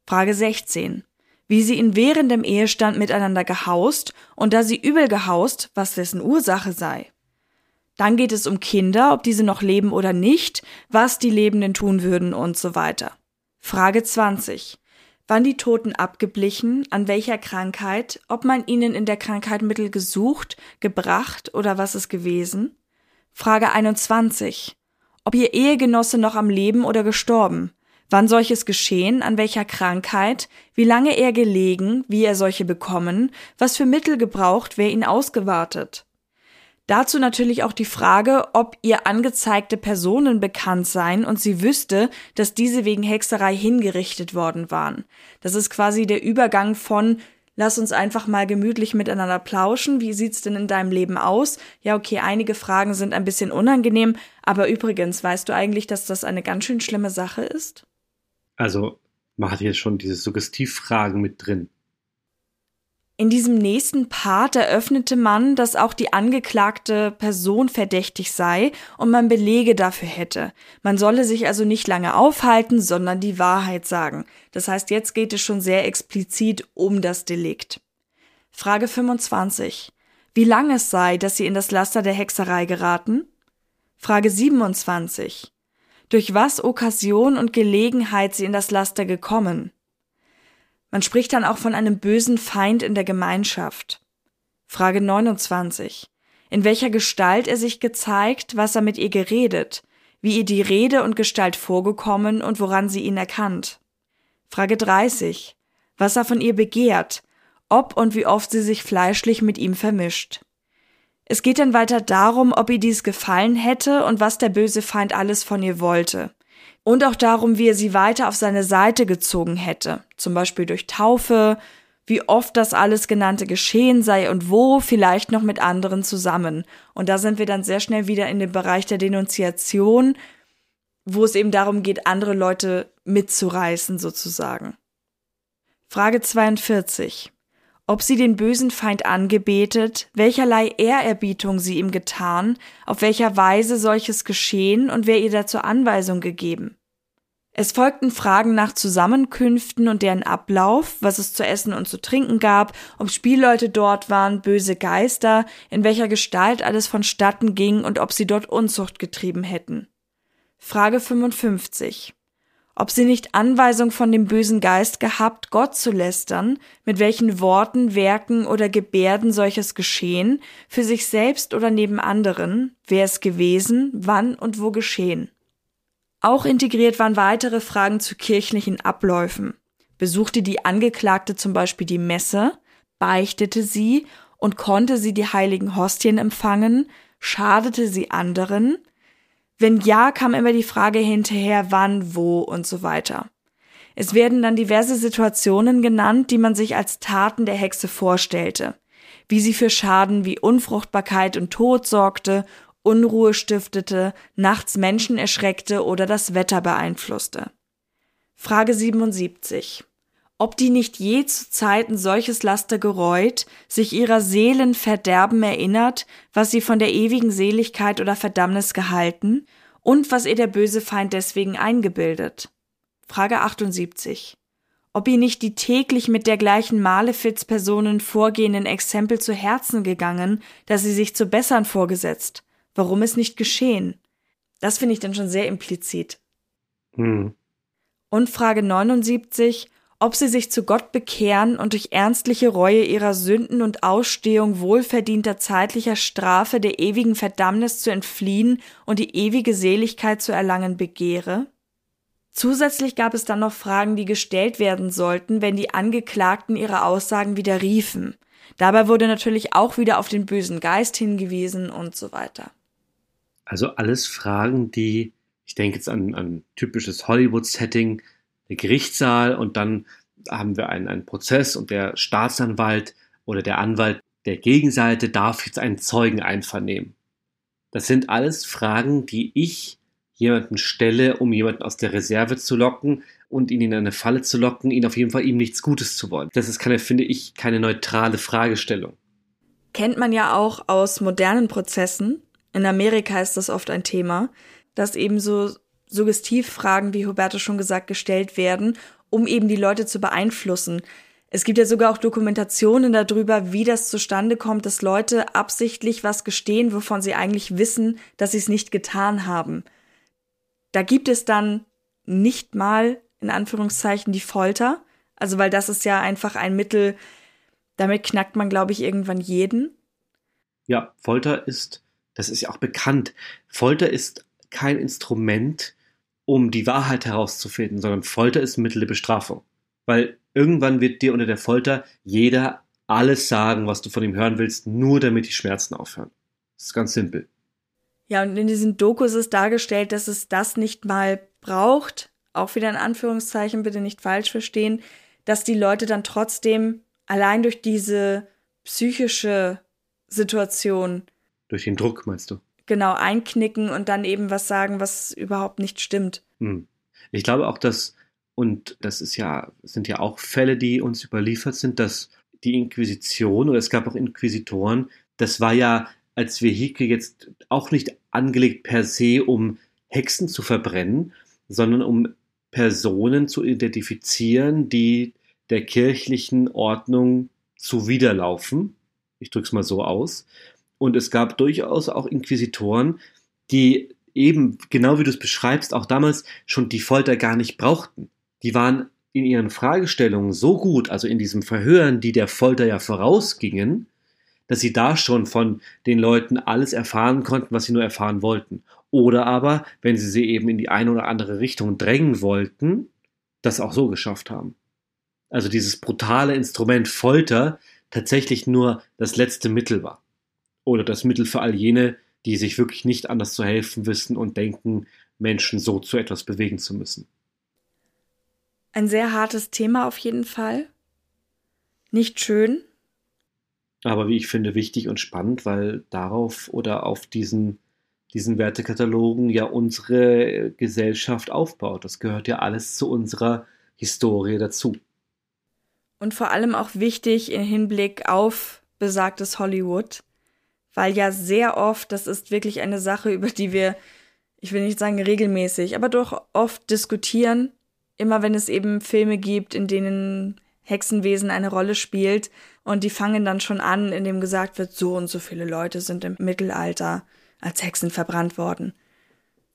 Frage 16 wie sie in währendem Ehestand miteinander gehaust und da sie übel gehaust, was dessen Ursache sei. Dann geht es um Kinder, ob diese noch leben oder nicht, was die Lebenden tun würden und so weiter. Frage 20. Wann die Toten abgeblichen, an welcher Krankheit, ob man ihnen in der Krankheit Mittel gesucht, gebracht oder was es gewesen? Frage 21. Ob ihr Ehegenosse noch am Leben oder gestorben? Wann solches geschehen, an welcher Krankheit, wie lange er gelegen, wie er solche bekommen, was für Mittel gebraucht, wer ihn ausgewartet. Dazu natürlich auch die Frage, ob ihr angezeigte Personen bekannt seien und sie wüsste, dass diese wegen Hexerei hingerichtet worden waren. Das ist quasi der Übergang von Lass uns einfach mal gemütlich miteinander plauschen. Wie sieht's denn in deinem Leben aus? Ja, okay, einige Fragen sind ein bisschen unangenehm, aber übrigens, weißt du eigentlich, dass das eine ganz schön schlimme Sache ist? Also man hat jetzt schon diese Suggestivfragen mit drin. In diesem nächsten Part eröffnete man, dass auch die angeklagte Person verdächtig sei und man Belege dafür hätte. Man solle sich also nicht lange aufhalten, sondern die Wahrheit sagen. Das heißt, jetzt geht es schon sehr explizit um das Delikt. Frage 25. Wie lang es sei, dass Sie in das Laster der Hexerei geraten? Frage 27 durch was Okkasion und Gelegenheit sie in das Laster gekommen. Man spricht dann auch von einem bösen Feind in der Gemeinschaft. Frage 29. In welcher Gestalt er sich gezeigt, was er mit ihr geredet, wie ihr die Rede und Gestalt vorgekommen und woran sie ihn erkannt. Frage 30. was er von ihr begehrt, ob und wie oft sie sich fleischlich mit ihm vermischt. Es geht dann weiter darum, ob ihr dies gefallen hätte und was der böse Feind alles von ihr wollte. Und auch darum, wie er sie weiter auf seine Seite gezogen hätte, zum Beispiel durch Taufe, wie oft das alles genannte geschehen sei und wo, vielleicht noch mit anderen zusammen. Und da sind wir dann sehr schnell wieder in dem Bereich der Denunziation, wo es eben darum geht, andere Leute mitzureißen sozusagen. Frage 42 ob sie den bösen Feind angebetet, welcherlei Ehrerbietung sie ihm getan, auf welcher Weise solches geschehen und wer ihr dazu Anweisung gegeben. Es folgten Fragen nach Zusammenkünften und deren Ablauf, was es zu essen und zu trinken gab, ob Spielleute dort waren, böse Geister, in welcher Gestalt alles vonstatten ging und ob sie dort Unzucht getrieben hätten. Frage 55 ob sie nicht Anweisung von dem bösen Geist gehabt, Gott zu lästern, mit welchen Worten, Werken oder Gebärden solches geschehen, für sich selbst oder neben anderen, wer es gewesen, wann und wo geschehen. Auch integriert waren weitere Fragen zu kirchlichen Abläufen. Besuchte die Angeklagte zum Beispiel die Messe, beichtete sie und konnte sie die heiligen Hostien empfangen, schadete sie anderen, wenn ja, kam immer die Frage hinterher, wann, wo und so weiter. Es werden dann diverse Situationen genannt, die man sich als Taten der Hexe vorstellte, wie sie für Schaden wie Unfruchtbarkeit und Tod sorgte, Unruhe stiftete, nachts Menschen erschreckte oder das Wetter beeinflusste. Frage 77 ob die nicht je zu Zeiten solches Laster gereut, sich ihrer Seelen Verderben erinnert, was sie von der ewigen Seligkeit oder Verdammnis gehalten, und was ihr der böse Feind deswegen eingebildet. Frage 78. Ob ihr nicht die täglich mit der gleichen Malefiz-Personen vorgehenden Exempel zu Herzen gegangen, dass sie sich zu bessern vorgesetzt. Warum es nicht geschehen? Das finde ich dann schon sehr implizit. Hm. Und Frage 79 ob sie sich zu Gott bekehren und durch ernstliche Reue ihrer Sünden und Ausstehung wohlverdienter zeitlicher Strafe der ewigen Verdammnis zu entfliehen und die ewige Seligkeit zu erlangen begehre? Zusätzlich gab es dann noch Fragen, die gestellt werden sollten, wenn die Angeklagten ihre Aussagen widerriefen. Dabei wurde natürlich auch wieder auf den bösen Geist hingewiesen und so weiter. Also alles Fragen, die, ich denke jetzt an ein typisches Hollywood-Setting, der Gerichtssaal und dann haben wir einen, einen Prozess und der Staatsanwalt oder der Anwalt der Gegenseite darf jetzt einen Zeugen einvernehmen. Das sind alles Fragen, die ich jemanden stelle, um jemanden aus der Reserve zu locken und ihn in eine Falle zu locken, ihn auf jeden Fall ihm nichts Gutes zu wollen. Das ist keine, finde ich, keine neutrale Fragestellung. Kennt man ja auch aus modernen Prozessen. In Amerika ist das oft ein Thema, dass eben so Suggestivfragen, wie Huberto schon gesagt, gestellt werden, um eben die Leute zu beeinflussen. Es gibt ja sogar auch Dokumentationen darüber, wie das zustande kommt, dass Leute absichtlich was gestehen, wovon sie eigentlich wissen, dass sie es nicht getan haben. Da gibt es dann nicht mal in Anführungszeichen die Folter, also weil das ist ja einfach ein Mittel, damit knackt man, glaube ich, irgendwann jeden. Ja, Folter ist, das ist ja auch bekannt. Folter ist kein Instrument, um die Wahrheit herauszufinden, sondern Folter ist Mittel der Bestrafung. Weil irgendwann wird dir unter der Folter jeder alles sagen, was du von ihm hören willst, nur damit die Schmerzen aufhören. Das ist ganz simpel. Ja, und in diesen Dokus ist dargestellt, dass es das nicht mal braucht, auch wieder in Anführungszeichen, bitte nicht falsch verstehen, dass die Leute dann trotzdem allein durch diese psychische Situation. Durch den Druck, meinst du? Genau einknicken und dann eben was sagen, was überhaupt nicht stimmt. Hm. Ich glaube auch, dass, und das ist ja, sind ja auch Fälle, die uns überliefert sind, dass die Inquisition oder es gab auch Inquisitoren, das war ja als Vehikel jetzt auch nicht angelegt per se, um Hexen zu verbrennen, sondern um Personen zu identifizieren, die der kirchlichen Ordnung zuwiderlaufen. Ich drücke es mal so aus. Und es gab durchaus auch Inquisitoren, die eben, genau wie du es beschreibst, auch damals schon die Folter gar nicht brauchten. Die waren in ihren Fragestellungen so gut, also in diesem Verhören, die der Folter ja vorausgingen, dass sie da schon von den Leuten alles erfahren konnten, was sie nur erfahren wollten. Oder aber, wenn sie sie eben in die eine oder andere Richtung drängen wollten, das auch so geschafft haben. also dieses brutale Instrument Folter, tatsächlich nur das letzte Mittel war. Oder das Mittel für all jene, die sich wirklich nicht anders zu helfen wissen und denken, Menschen so zu etwas bewegen zu müssen. Ein sehr hartes Thema auf jeden Fall. Nicht schön. Aber wie ich finde, wichtig und spannend, weil darauf oder auf diesen, diesen Wertekatalogen ja unsere Gesellschaft aufbaut. Das gehört ja alles zu unserer Historie dazu. Und vor allem auch wichtig im Hinblick auf besagtes Hollywood, weil ja sehr oft, das ist wirklich eine Sache, über die wir, ich will nicht sagen regelmäßig, aber doch oft diskutieren, immer wenn es eben Filme gibt, in denen Hexenwesen eine Rolle spielt und die fangen dann schon an, indem gesagt wird, so und so viele Leute sind im Mittelalter als Hexen verbrannt worden.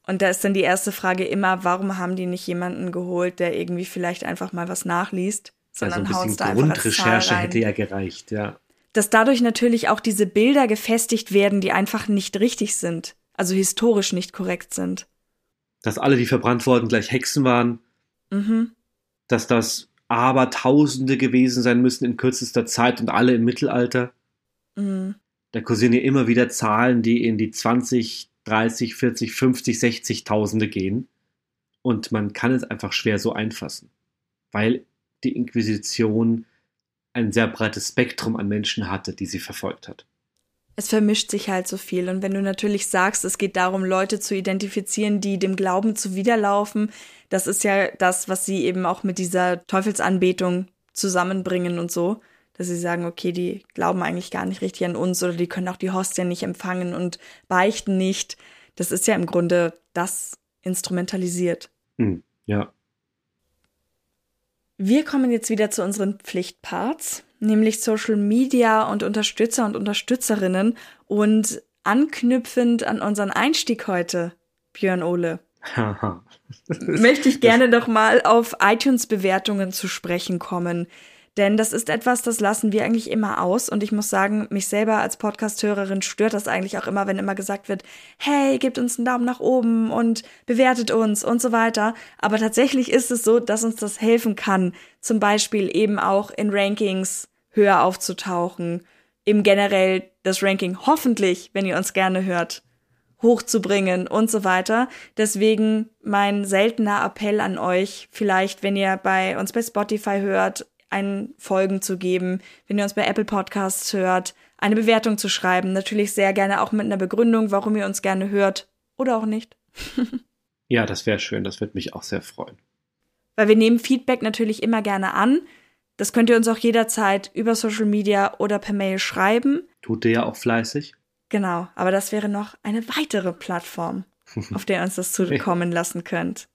Und da ist dann die erste Frage immer, warum haben die nicht jemanden geholt, der irgendwie vielleicht einfach mal was nachliest, sondern also ein bisschen da Grundrecherche hätte ja gereicht, ja. Dass dadurch natürlich auch diese Bilder gefestigt werden, die einfach nicht richtig sind, also historisch nicht korrekt sind. Dass alle, die verbrannt wurden, gleich Hexen waren. Mhm. Dass das Abertausende gewesen sein müssen in kürzester Zeit und alle im Mittelalter. Mhm. Da kursieren ja immer wieder Zahlen, die in die 20, 30, 40, 50, 60.000 gehen. Und man kann es einfach schwer so einfassen. Weil die Inquisition ein sehr breites Spektrum an Menschen hatte, die sie verfolgt hat es vermischt sich halt so viel. Und wenn du natürlich sagst, es geht darum, Leute zu identifizieren, die dem Glauben zuwiderlaufen, das ist ja das, was sie eben auch mit dieser Teufelsanbetung zusammenbringen und so. Dass sie sagen, okay, die glauben eigentlich gar nicht richtig an uns oder die können auch die Hostien nicht empfangen und beichten nicht. Das ist ja im Grunde das instrumentalisiert. Hm, ja. Wir kommen jetzt wieder zu unseren Pflichtparts nämlich Social Media und Unterstützer und Unterstützerinnen und anknüpfend an unseren Einstieg heute, Björn Ole. möchte ich gerne noch mal auf iTunes-Bewertungen zu sprechen kommen. Denn das ist etwas, das lassen wir eigentlich immer aus. Und ich muss sagen, mich selber als Podcast-Hörerin stört das eigentlich auch immer, wenn immer gesagt wird, hey, gebt uns einen Daumen nach oben und bewertet uns und so weiter. Aber tatsächlich ist es so, dass uns das helfen kann. Zum Beispiel eben auch in Rankings höher aufzutauchen, im generell das Ranking hoffentlich, wenn ihr uns gerne hört, hochzubringen und so weiter. Deswegen mein seltener Appell an euch, vielleicht, wenn ihr bei uns bei Spotify hört, einen Folgen zu geben, wenn ihr uns bei Apple Podcasts hört, eine Bewertung zu schreiben. Natürlich sehr gerne auch mit einer Begründung, warum ihr uns gerne hört oder auch nicht. ja, das wäre schön. Das würde mich auch sehr freuen. Weil wir nehmen Feedback natürlich immer gerne an. Das könnt ihr uns auch jederzeit über Social Media oder per Mail schreiben. Tut ihr ja auch fleißig. Genau, aber das wäre noch eine weitere Plattform, auf der ihr uns das zukommen lassen könnt.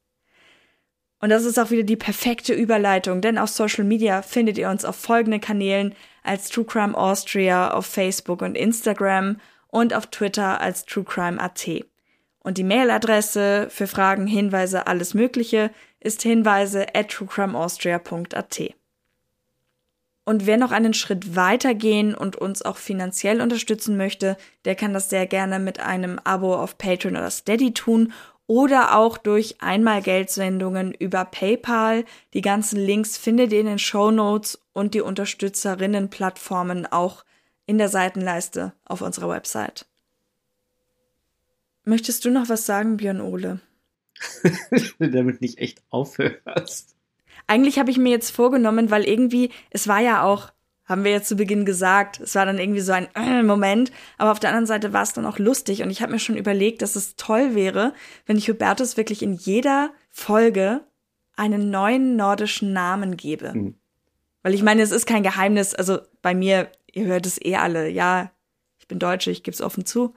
Und das ist auch wieder die perfekte Überleitung, denn auf Social Media findet ihr uns auf folgenden Kanälen als True Crime Austria auf Facebook und Instagram und auf Twitter als True Crime AT. Und die Mailadresse für Fragen, Hinweise, alles Mögliche ist hinweise at truecrimeaustria.at. Und wer noch einen Schritt weiter gehen und uns auch finanziell unterstützen möchte, der kann das sehr gerne mit einem Abo auf Patreon oder Steady tun oder auch durch Einmalgeldsendungen über PayPal. Die ganzen Links findet ihr in den Show Notes und die Unterstützerinnenplattformen auch in der Seitenleiste auf unserer Website. Möchtest du noch was sagen, Björn Ole? Damit nicht echt aufhörst. Eigentlich habe ich mir jetzt vorgenommen, weil irgendwie, es war ja auch, haben wir jetzt zu Beginn gesagt, es war dann irgendwie so ein äh, Moment, aber auf der anderen Seite war es dann auch lustig und ich habe mir schon überlegt, dass es toll wäre, wenn ich Hubertus wirklich in jeder Folge einen neuen nordischen Namen gebe. Mhm. Weil ich meine, es ist kein Geheimnis, also bei mir, ihr hört es eh alle, ja, ich bin Deutsche, ich gebe es offen zu.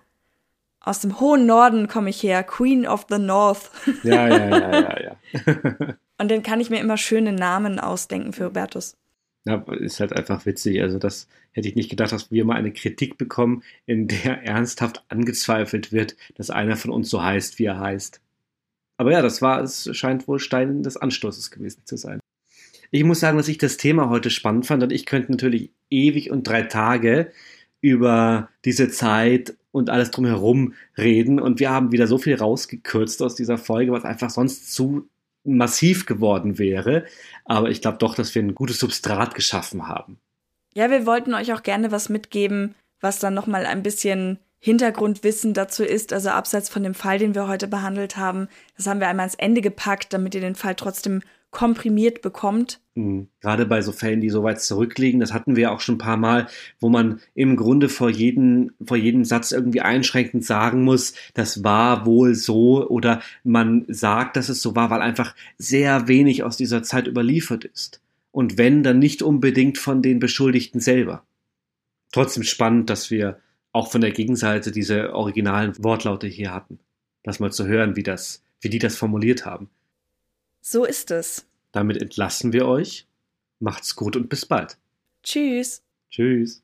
Aus dem hohen Norden komme ich her, Queen of the North. Ja, ja, ja, ja, ja. Und dann kann ich mir immer schöne Namen ausdenken für Hubertus. Ja, ist halt einfach witzig. Also, das hätte ich nicht gedacht, dass wir mal eine Kritik bekommen, in der ernsthaft angezweifelt wird, dass einer von uns so heißt, wie er heißt. Aber ja, das war, es scheint wohl Stein des Anstoßes gewesen zu sein. Ich muss sagen, dass ich das Thema heute spannend fand und ich könnte natürlich ewig und drei Tage über diese Zeit und alles drumherum reden und wir haben wieder so viel rausgekürzt aus dieser Folge, was einfach sonst zu massiv geworden wäre. Aber ich glaube doch, dass wir ein gutes Substrat geschaffen haben. Ja, wir wollten euch auch gerne was mitgeben, was dann nochmal ein bisschen Hintergrundwissen dazu ist, also abseits von dem Fall, den wir heute behandelt haben. Das haben wir einmal ans Ende gepackt, damit ihr den Fall trotzdem komprimiert bekommt. Mhm. Gerade bei so Fällen, die so weit zurückliegen, das hatten wir auch schon ein paar Mal, wo man im Grunde vor jedem, vor jedem Satz irgendwie einschränkend sagen muss, das war wohl so oder man sagt, dass es so war, weil einfach sehr wenig aus dieser Zeit überliefert ist. Und wenn, dann nicht unbedingt von den Beschuldigten selber. Trotzdem spannend, dass wir auch von der Gegenseite diese originalen Wortlaute hier hatten. Das mal zu hören, wie das, wie die das formuliert haben. So ist es. Damit entlassen wir euch. Macht's gut und bis bald. Tschüss. Tschüss.